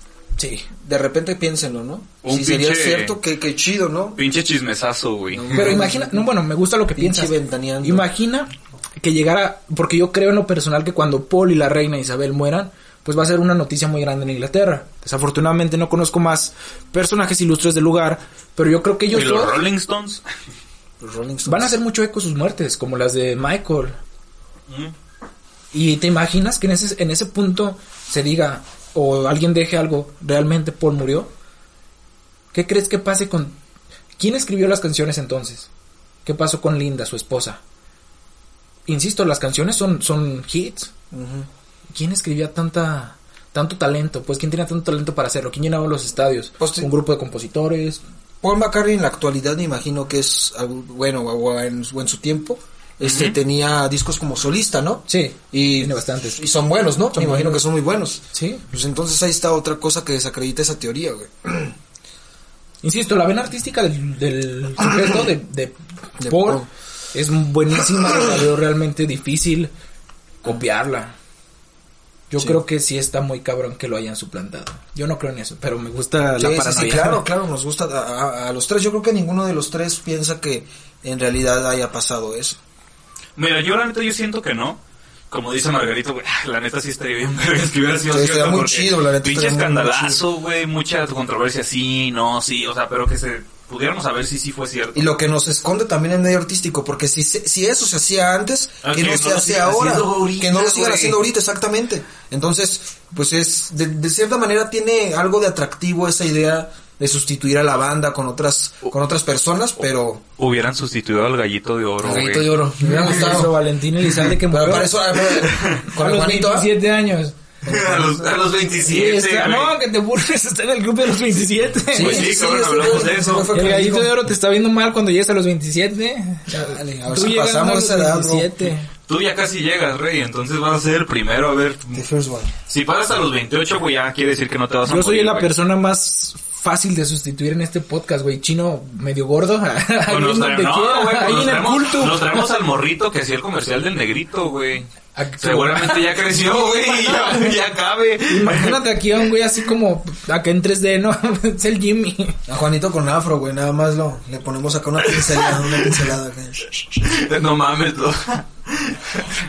Speaker 1: Sí.
Speaker 3: De repente piénsenlo, ¿no?
Speaker 2: Un
Speaker 3: si sería
Speaker 2: pinche-
Speaker 3: cierto, que, que chido, ¿no?
Speaker 2: Pinche chismesazo, güey.
Speaker 3: No,
Speaker 1: Pero imagina, no, bueno, me gusta lo que
Speaker 3: Pinche
Speaker 1: piensas.
Speaker 3: ventaneando.
Speaker 1: Imagina que llegara, porque yo creo en lo personal que cuando Paul y la reina Isabel mueran, pues va a ser una noticia muy grande en Inglaterra. Desafortunadamente no conozco más personajes ilustres del lugar, pero yo creo que ellos
Speaker 2: ¿Y los Rolling Stones?
Speaker 3: Los Rolling Stones.
Speaker 1: van a hacer mucho eco sus muertes, como las de Michael. Y te imaginas que en ese, en ese punto se diga, o alguien deje algo, realmente Paul murió. ¿Qué crees que pase con... ¿Quién escribió las canciones entonces? ¿Qué pasó con Linda, su esposa? Insisto, las canciones son, son hits. ¿Quién escribía tanta, tanto talento? Pues ¿quién tenía tanto talento para hacerlo? ¿Quién llenaba los estadios?
Speaker 3: Pues.
Speaker 1: Un grupo de compositores.
Speaker 3: Paul McCartney en la actualidad me imagino que es algo bueno o en, o en su tiempo este tenía discos como solista, ¿no?
Speaker 1: Sí,
Speaker 3: Y,
Speaker 1: tiene bastantes.
Speaker 3: y son buenos, ¿no?
Speaker 1: Son
Speaker 3: me imagino
Speaker 1: buenos.
Speaker 3: que son muy buenos.
Speaker 1: Sí.
Speaker 3: Pues entonces ahí está otra cosa que desacredita esa teoría, güey. *clears throat*
Speaker 1: Insisto, la vena artística del, del *clears throat* sujeto de, de,
Speaker 3: De
Speaker 1: Paul
Speaker 3: Paul.
Speaker 1: es buenísima, la veo realmente difícil copiarla. Yo
Speaker 3: Sí.
Speaker 1: creo que sí está muy cabrón que lo hayan suplantado. Yo no creo en eso, pero me gusta
Speaker 3: Sí,
Speaker 1: la paranoia.
Speaker 3: sí, claro, claro, nos gusta a, a- a los tres. Yo creo que ninguno de los tres piensa que en realidad haya pasado eso.
Speaker 2: Mira, yo la neta yo siento que no. Como dice Margarito, güey, la neta sí estaría bien *laughs* vergas que hubiera sido
Speaker 3: Sí,
Speaker 2: cierto,
Speaker 3: muy chido, la neta
Speaker 2: Pinche escandalazo, güey, mucha controversia, sí, no, sí, o sea, pero que se pudiéramos saber si sí fue cierto.
Speaker 3: Y lo que nos esconde también en medio artístico, porque si, si eso se hacía antes,
Speaker 2: Ah,
Speaker 3: que no
Speaker 2: no
Speaker 3: se hace ahora,
Speaker 2: ahorita,
Speaker 3: que no lo sigan haciendo ahorita, exactamente. Entonces, pues es, de, de cierta manera tiene algo de atractivo esa idea de sustituir a la banda con otras, con otras personas, pero...
Speaker 2: Hubieran sustituido al gallito de oro,
Speaker 3: El
Speaker 2: güey.
Speaker 3: gallito de oro, me hubiera
Speaker 1: Eso,
Speaker 3: gustado.
Speaker 1: Valentín Elizalde que
Speaker 3: Pero
Speaker 1: murió
Speaker 3: para eso, a ver, *laughs* con
Speaker 1: a los
Speaker 3: Juanito, ¿ah?
Speaker 1: 27 años.
Speaker 2: a, los, a los
Speaker 1: Sí,
Speaker 2: 27,
Speaker 1: está-
Speaker 2: güey.
Speaker 1: no, que te burles, está en el club de los 27.
Speaker 2: Pues sí, cabrón,
Speaker 3: ese
Speaker 2: hablamos de eso.
Speaker 1: el gallito de oro te está viendo mal cuando llegues a los 27.
Speaker 3: Dale, a ver
Speaker 1: Tú
Speaker 3: si pasamos
Speaker 1: a los
Speaker 3: edad, bro.
Speaker 1: 27.
Speaker 2: Tú ya casi llegas, rey, entonces vas a ser el primero, a ver.
Speaker 3: The first one.
Speaker 2: Si pasas a los 28, güey, ya quiere decir que no te vas a
Speaker 1: Yo soy la
Speaker 2: güey.
Speaker 1: persona más fácil de sustituir en este podcast, güey. Chino medio gordo. Ahí
Speaker 2: Pues nos traemos- no,
Speaker 1: quiera,
Speaker 2: güey,
Speaker 1: ahí
Speaker 2: nos
Speaker 1: en el culto.
Speaker 2: Nos traemos al morrito que hacía el comercial del negrito, güey.
Speaker 1: ¿A qué-
Speaker 2: Seguramente ya creció, *laughs* güey, y ya, ya cabe.
Speaker 1: Imagínate aquí a un güey así como acá en 3D, ¿no? *laughs* es el Jimmy.
Speaker 3: A Juanito con afro, güey, nada más lo, le ponemos acá una pincelada, una pincelada. acá. *laughs*
Speaker 2: No mames, lo,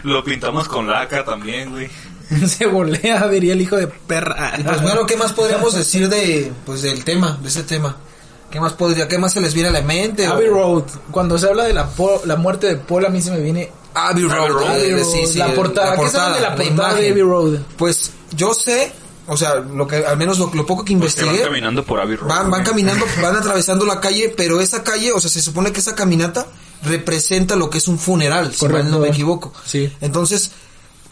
Speaker 2: lo pintamos con laca también, güey. *laughs*
Speaker 1: Se volea, diría el hijo de perra.
Speaker 3: Y pues bueno, ¿qué más podríamos decir de, pues del tema, de ese tema? ¿Qué más podría, qué más se les viene a la mente?
Speaker 1: Abbey
Speaker 3: o-
Speaker 1: Road. Cuando se habla de la, po- la muerte de Paul, a mí se me viene
Speaker 3: Abbey Road,
Speaker 2: Abbey Road.
Speaker 1: Abbey
Speaker 3: de-
Speaker 1: Road,
Speaker 3: sí, sí,
Speaker 1: la portada. ¿Qué saben de la portada de. Abbey Road?
Speaker 3: Pues yo sé, o sea, lo que al menos lo, lo poco que
Speaker 2: Pues que van
Speaker 3: investigué,
Speaker 2: caminando por Abbey Road.
Speaker 3: van, van caminando, *laughs* van atravesando la calle, pero esa calle, o sea, se supone que esa caminata representa lo que es un funeral, si mal no me equivoco.
Speaker 1: Sí.
Speaker 3: Entonces,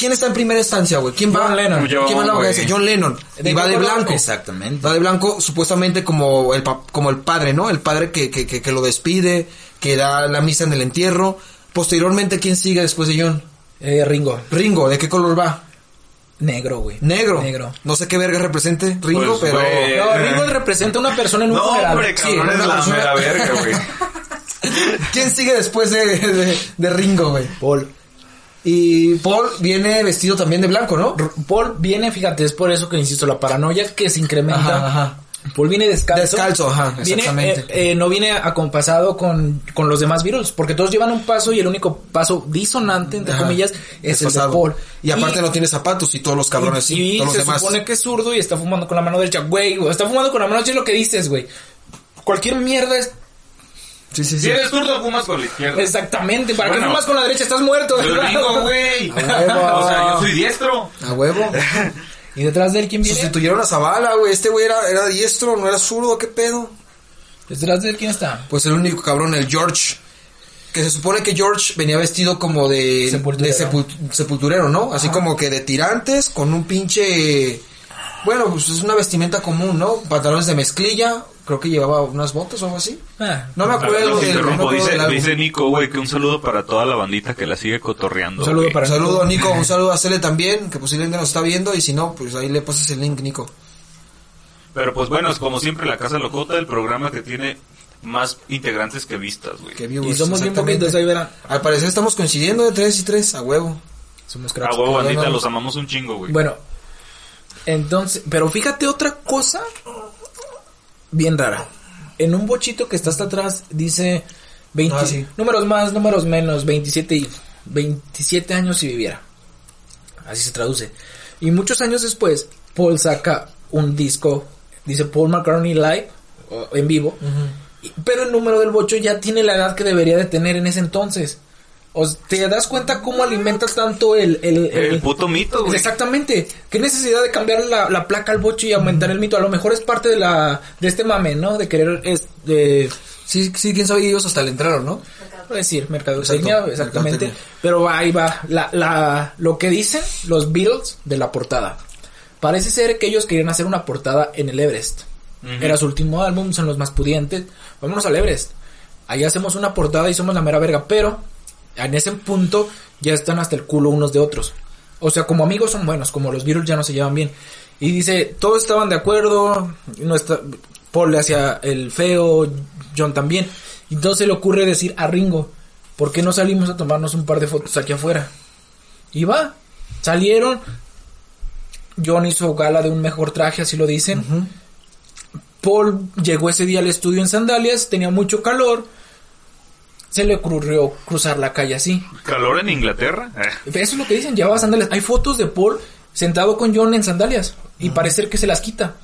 Speaker 3: ¿quién está en primera instancia, güey? ¿Quién va?
Speaker 1: John Lennon.
Speaker 3: ¿Quién va en la
Speaker 2: güey.
Speaker 3: John Lennon. y va de blanco.
Speaker 1: Exactamente.
Speaker 3: Va de blanco, supuestamente como el, pa- como el padre, ¿no? El padre que, que, que, que lo despide, que da la misa en el entierro. Posteriormente, ¿quién sigue después de John?
Speaker 1: Eh, Ringo.
Speaker 3: Ringo, ¿de qué color va?
Speaker 1: Negro, güey.
Speaker 3: Negro.
Speaker 1: Negro.
Speaker 3: No sé qué verga represente Ringo,
Speaker 2: Pues,
Speaker 3: pero...
Speaker 1: No, Ringo representa una persona en un
Speaker 2: No,
Speaker 1: funeral.
Speaker 2: hombre,
Speaker 1: Sí,
Speaker 2: es
Speaker 3: una
Speaker 2: la
Speaker 3: persona-
Speaker 2: mera verga, güey. *laughs*
Speaker 3: ¿Quién sigue después de, de, de Ringo, güey?
Speaker 1: Paul.
Speaker 3: Y Paul viene vestido también de blanco, ¿no?
Speaker 1: Paul viene, fíjate, es por eso que insisto, la paranoia que se incrementa.
Speaker 3: Ajá, ajá.
Speaker 1: Paul viene descalzo.
Speaker 3: Descalzo, ajá,
Speaker 1: Viene,
Speaker 3: exactamente.
Speaker 1: eh, eh, no viene acompasado con, con los demás Beatles, porque todos llevan un paso y el único paso disonante, entre
Speaker 3: Ajá,
Speaker 1: comillas, es el de. Paul.
Speaker 3: Y aparte no tiene zapatos y todos los cabrones sí,
Speaker 1: y
Speaker 3: todos los
Speaker 1: se
Speaker 3: demás.
Speaker 1: supone que es zurdo y está fumando con la mano derecha. Güey, está fumando con la mano derecha es lo que dices, güey. Cualquier mierda es
Speaker 3: Sí, sí, sí.
Speaker 2: Si eres zurdo, fumas con la izquierda.
Speaker 1: exactamente. ¿Para qué
Speaker 2: Bueno.
Speaker 1: fumas con la derecha? Estás muerto. ¿verdad?
Speaker 2: gringo, güey.
Speaker 3: A *laughs* huevo.
Speaker 2: O sea, yo soy diestro.
Speaker 3: A huevo. *laughs*
Speaker 1: ¿Y detrás de él quién viene?
Speaker 3: Sustituyeron a Zavala, güey. Este güey era, era diestro, no era zurdo, ¿qué pedo?
Speaker 1: ¿Detrás de él quién está?
Speaker 3: Pues el único cabrón, el George. Que se supone que George venía vestido como de
Speaker 1: Sepulturero.
Speaker 3: de sepul- sepulturero, ¿no? Así como que de tirantes, con un pinche... Bueno, pues es una vestimenta común, ¿no? Pantalones de mezclilla, creo que llevaba unas botas o algo así.
Speaker 1: Ah,
Speaker 3: No me acuerdo del, no me acuerdo
Speaker 2: Dice,
Speaker 3: del álbum.
Speaker 2: dice Nico, güey, que un saludo para toda la bandita que la sigue cotorreando.
Speaker 1: Un saludo para-
Speaker 3: Un saludo, Nico, un saludo a Cele también, que posiblemente nos está viendo, y si no, pues ahí le pasas el link, Nico.
Speaker 2: Pero pues bueno, es como siempre la Casa Locota, el programa que tiene más integrantes que vistas, güey.
Speaker 1: Y somos bien poquitos, ahí verán.
Speaker 3: Al parecer estamos coincidiendo de tres y tres, a huevo.
Speaker 1: Somos
Speaker 2: A
Speaker 1: cracks.
Speaker 2: huevo,
Speaker 3: Bueno.
Speaker 2: bandita, los amamos un chingo, güey.
Speaker 1: Bueno, entonces, pero fíjate otra cosa bien rara. En un bochito que está hasta atrás dice 20,
Speaker 3: Ah, sí.
Speaker 1: números más, números menos, 27 y 27 años si viviera. Así se traduce. Y muchos años después, Paul saca un disco, dice Paul McCartney Live, en vivo, pero el número del bocho ya tiene la edad que debería de tener en ese entonces. O te das cuenta cómo alimenta tanto el, el,
Speaker 2: el puto mito, güey.
Speaker 1: Exactamente. ¿Qué necesidad de cambiar la, la placa al bocho y aumentar el mito? A lo mejor es parte de la de este mame, ¿no? De querer es, de
Speaker 3: Sí, sí, quién sabe, ellos hasta le entraron, ¿no?
Speaker 1: puedo decir mercadotecnia,
Speaker 3: Exacto,
Speaker 1: exactamente.
Speaker 3: mercadotecnia.
Speaker 1: Pero ahí va la, la lo que dicen los Beatles de la portada. Parece ser que ellos querían hacer una portada en el Everest. Era su último álbum, son los más pudientes. Vámonos al Everest. Ahí hacemos una portada y somos la mera verga, pero en ese punto ya están hasta el culo unos de otros. O sea, como amigos son buenos, como los Beatles ya no se llevan bien. Y dice, todos estaban de acuerdo, no está, Paul le hacía el feo, John también. Y entonces le ocurre decir a Ringo, ¿por qué no salimos a tomarnos un par de fotos aquí afuera? Y va, salieron, John hizo gala de un mejor traje, así lo dicen. Paul llegó ese día al estudio en sandalias, tenía mucho calor. Se le ocurrió cruzar la calle así.
Speaker 2: ¿Calor en Inglaterra? Eh.
Speaker 1: Eso es lo que dicen, llevaba sandalias. Hay fotos de Paul sentado con John en sandalias y parecer que se las quita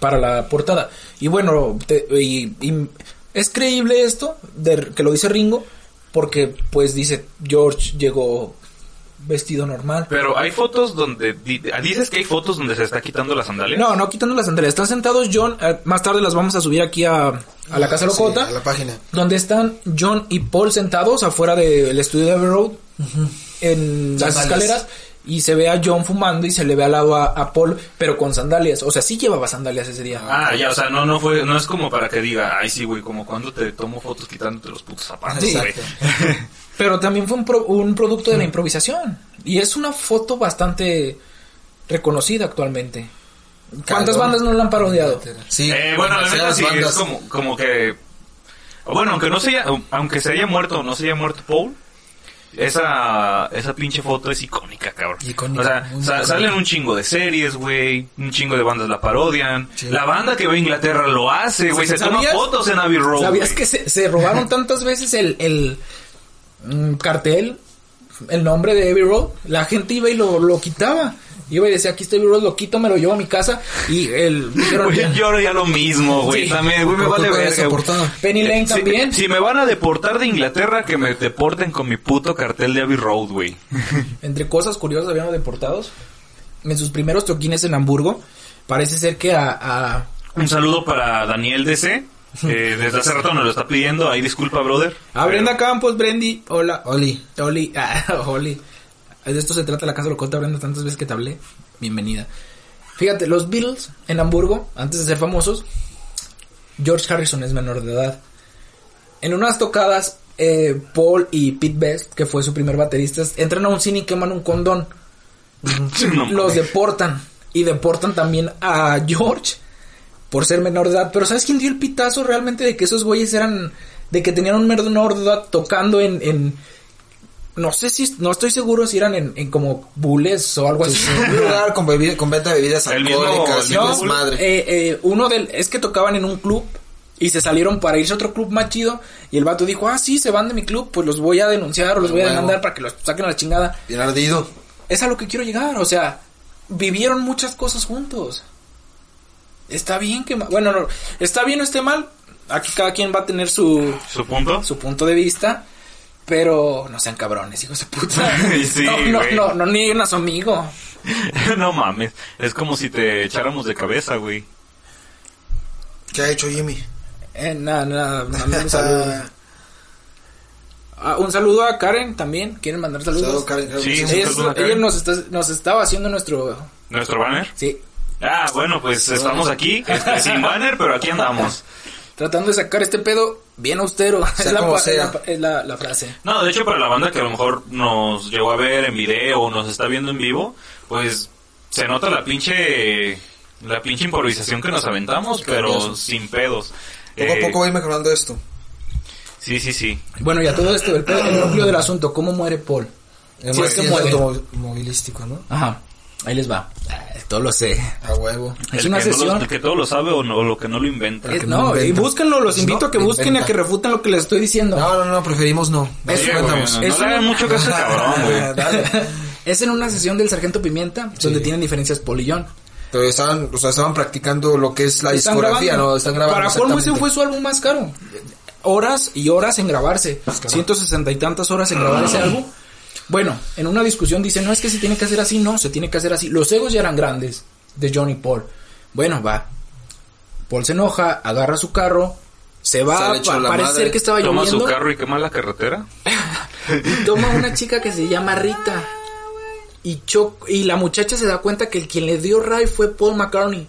Speaker 1: para la portada. Y bueno, te- y, y es creíble esto, de, que lo dice Ringo, porque pues dice George llegó vestido normal.
Speaker 2: Pero hay fotos donde... di- Dices que hay fotos donde se está quitando las sandalias.
Speaker 1: No, no quitando las sandalias. Están sentados John. eh, más tarde las vamos a subir aquí a, a la casa
Speaker 3: Sí,
Speaker 1: locota.
Speaker 3: a la página.
Speaker 1: Donde están John y Paul sentados afuera del estudio de Abbey Road. En las escaleras. Y se ve a John fumando y se le ve al lado a, a Paul, pero con sandalias. O sea, sí llevaba sandalias ese día.
Speaker 2: Ah, ya, o sea, no, no fue, no es como para que diga, ay sí, güey, como cuando te tomo fotos quitándote los putos zapatos,
Speaker 1: Sí. *laughs* Pero también fue un, pro- un producto de la improvisación. Y es una foto bastante reconocida actualmente. ¿Cuántas bandas no la han parodiado?
Speaker 3: Sí.
Speaker 2: Eh, bueno, la neta es como, como que... Bueno, aunque no se haya, aunque se haya muerto o no se haya muerto Paul, esa, esa pinche foto es icónica, cabrón.
Speaker 3: Icónica,
Speaker 2: O sea,
Speaker 3: muy
Speaker 2: sa-
Speaker 3: icónica.
Speaker 2: salen un chingo de series, güey, un chingo de bandas la parodian.
Speaker 3: Sí.
Speaker 2: La banda que ve a Inglaterra lo hace, güey, se toma
Speaker 1: ¿Sabías?
Speaker 2: fotos en Abbey Road.
Speaker 1: ¿Sabías que se, se robaron tantas veces el, el mm, cartel, el nombre de Abbey Road? La gente iba y lo, lo quitaba. Iba y decía, aquí está Abbey Road, lo quito, me lo llevo a mi casa. Y el... *laughs* dijeron,
Speaker 2: yo haría lo mismo, güey.
Speaker 1: Sí.
Speaker 2: También, güey, me vale verga.
Speaker 1: Penny Lane
Speaker 2: Si-
Speaker 1: también.
Speaker 2: Si, me van a deportar de Inglaterra, que me deporten con mi puto cartel de Abbey Road, güey. *laughs*
Speaker 1: Entre cosas curiosas habían deportados. En sus primeros toquines en Hamburgo, parece ser que a... a-
Speaker 2: Un saludo para Daniel DC. Eh, desde hace rato nos lo está pidiendo. Ahí disculpa, brother.
Speaker 1: a Brenda Campos, Brendy, hola.
Speaker 3: Oli.
Speaker 1: Oli, *laughs* ah, Oli. De esto se trata la casa locota, Brenda, tantas veces que te hablé. Bienvenida. Fíjate, los Beatles en Hamburgo, antes de ser famosos, George Harrison es menor de edad. En unas tocadas, eh, Paul y Pete Best, que fue su primer baterista, entran a un cine y queman un condón. *laughs* Los deportan. Y deportan también a George por ser menor de edad. Pero ¿sabes quién dio el pitazo realmente de que esos güeyes eran... De que tenían un menor de edad tocando en... en no sé si... No estoy seguro si eran en, en como bules o algo así.
Speaker 3: Un lugar con, bebi- con venta de bebidas alcohólicas.
Speaker 2: el mismo-
Speaker 3: desmadre.
Speaker 1: Eh, eh, uno del... Es que tocaban en un club y se salieron para irse a otro club más chido. Y el vato dijo, ah, sí, se van de mi club, pues los voy a denunciar o los voy a demandar para que los saquen a la chingada.
Speaker 3: Bien ardido.
Speaker 1: Es a lo que quiero llegar, o sea, vivieron muchas cosas juntos. Está bien que... Bueno, no, está bien o esté mal. Aquí cada quien va a tener su,
Speaker 2: ¿Su punto?
Speaker 1: su punto de vista. Pero no sean cabrones, hijos de puta. *laughs*
Speaker 2: Sí,
Speaker 1: no, no,
Speaker 2: güey.
Speaker 1: no, no nieguen a su amigo. *laughs*
Speaker 2: no mames. Es como si te echáramos de cabeza, güey.
Speaker 3: ¿Qué ha hecho Jimmy?
Speaker 1: Eh, nada, nada, un *laughs* saludo. Ah, un saludo a Karen también. ¿Quieren mandar saludos?
Speaker 3: Saludo, Karen,
Speaker 2: Sí.
Speaker 1: Ella,
Speaker 2: Un saludo a
Speaker 1: ella nos, está, nos estaba haciendo nuestro...
Speaker 2: ¿Nuestro banner?
Speaker 1: Sí,
Speaker 2: Ah, bueno, pues estamos aquí. este, sin banner, pero aquí andamos.
Speaker 1: tratando de sacar este pedo bien austero.
Speaker 3: Sea *laughs*
Speaker 1: es la,
Speaker 3: como
Speaker 1: pa-
Speaker 3: sea.
Speaker 1: es la- es la- la frase.
Speaker 2: No, de hecho, para la banda que a lo mejor nos llegó a ver en video o nos está viendo en vivo, pues se nota la pinche La pinche improvisación que nos aventamos, pero sin pedos.
Speaker 3: Poco a
Speaker 2: Eh,
Speaker 3: poco va a ir mejorando esto.
Speaker 2: Sí, sí, sí.
Speaker 1: Bueno, ya todo esto, el, núcleo del asunto, ¿cómo muere Paul?
Speaker 3: Es
Speaker 1: Sí, es que muere.
Speaker 3: automovilístico, ¿no?
Speaker 1: Ajá, ahí les va. Todo lo sé.
Speaker 3: A huevo.
Speaker 1: Es
Speaker 2: el
Speaker 1: una
Speaker 2: que no lo-
Speaker 1: sesión.
Speaker 2: el que todo lo sabe o, no, o lo que no lo inventa.
Speaker 1: No,
Speaker 3: no
Speaker 1: y búsquenlo, los
Speaker 3: No,
Speaker 1: invito a que busquen y a que refuten lo que les estoy diciendo.
Speaker 3: No, no, no, preferimos no. No
Speaker 1: Es-
Speaker 2: Sí,
Speaker 1: una-
Speaker 2: mucho caso cabrón, güey. *laughs*
Speaker 3: Dale.
Speaker 1: Es en una sesión del Sargento Pimienta, donde tienen diferencias John.
Speaker 3: Pero estaban, o sea, estaban practicando lo que es la
Speaker 1: Están
Speaker 3: discografía,
Speaker 1: grabando.
Speaker 3: ¿no? Están grabando.
Speaker 1: Para colmo ese fue su álbum más caro. Horas y horas en grabarse. 160 y tantas horas en grabar ese *clears throat* álbum. Bueno, en una discusión dice, no es que se tiene que hacer así, no, se tiene que hacer así. Los egos ya eran grandes de John y Paul. Bueno, va. Paul se enoja, agarra su carro, se va,
Speaker 3: Sale hecho
Speaker 1: pa-
Speaker 3: la
Speaker 1: parece
Speaker 3: madre.
Speaker 1: ser que estaba
Speaker 2: Toma su
Speaker 1: lloviendo.
Speaker 2: carro y quema la carretera. *laughs*
Speaker 1: Y toma una chica que se llama Rita. Y, cho- y la muchacha se da cuenta que el quien le dio ray fue Paul McCartney.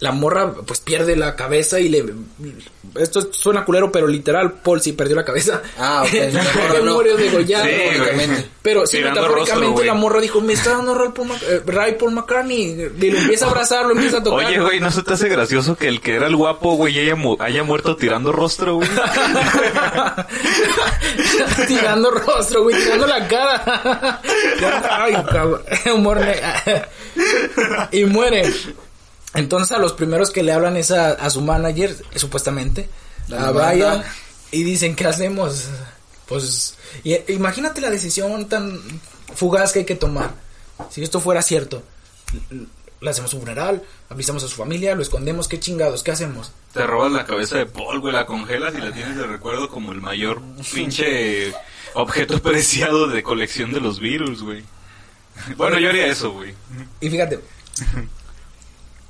Speaker 1: La morra pues pierde la cabeza y le... Esto suena culero, pero literal, Paul sí perdió la cabeza.
Speaker 3: Ah, ok. *laughs* La no.
Speaker 1: murió degollado.
Speaker 2: Sí.
Speaker 1: Pero sí, metafóricamente
Speaker 2: rostro,
Speaker 1: la morra dijo, me está dando ray Paul, Mac- eh, ray Paul McCartney. Y lo empieza a abrazar, lo empieza a tocar.
Speaker 2: Oye, güey, ¿no se te hace gracioso que el que era el guapo, güey, haya, mu- haya muerto tirando rostro, güey? *laughs*
Speaker 1: tirando rostro, güey, tirando la cara. *laughs* Ay, cabrón. Humor Y muere. Entonces a los primeros que le hablan es a, a su manager, eh, supuestamente,
Speaker 3: La
Speaker 1: a
Speaker 3: banda.
Speaker 1: Brian, y dicen, ¿qué hacemos? Pues, y- imagínate la decisión tan fugaz que hay que tomar. Si esto fuera cierto, le hacemos un funeral, avisamos a su familia, lo escondemos, ¿qué chingados? ¿Qué hacemos?
Speaker 2: Te robas la cabeza de Paul, güey, la congelas y la tienes de recuerdo como el mayor pinche *laughs* objeto preciado de colección de los virus, güey. Bueno, yo haría eso, güey.
Speaker 1: Y fíjate,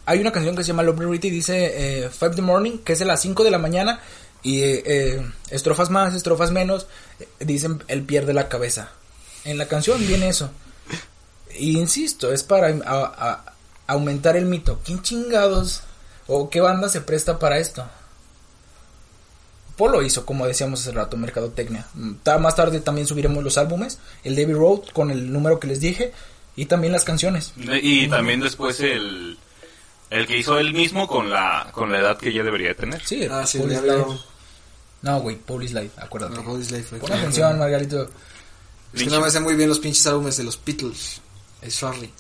Speaker 1: hay una canción que se llama Love Rita y dice eh, Five the Morning, que es de las 5 de la mañana, y eh, eh, estrofas más, estrofas menos, eh, dicen él pierde la cabeza. En la canción viene eso. Y insisto, es para a- a- aumentar el mito. ¿Quién chingados o qué banda se presta para esto? Polo hizo, como decíamos hace rato, Mercadotecnia. Mm, Más tarde también subiremos los álbumes, el David Road con el número que les dije y también las canciones.
Speaker 2: Y también después el, el que hizo él mismo con la, con la edad que ya debería tener.
Speaker 1: Sí,
Speaker 3: Ah, sí,
Speaker 1: Police. Life. No, güey, Police Life, acuérdate.
Speaker 3: No, Police Life fue
Speaker 1: Pon atención, Margarito.
Speaker 3: Es que no me hacen muy bien los pinches álbumes de los Beatles. Es sorry.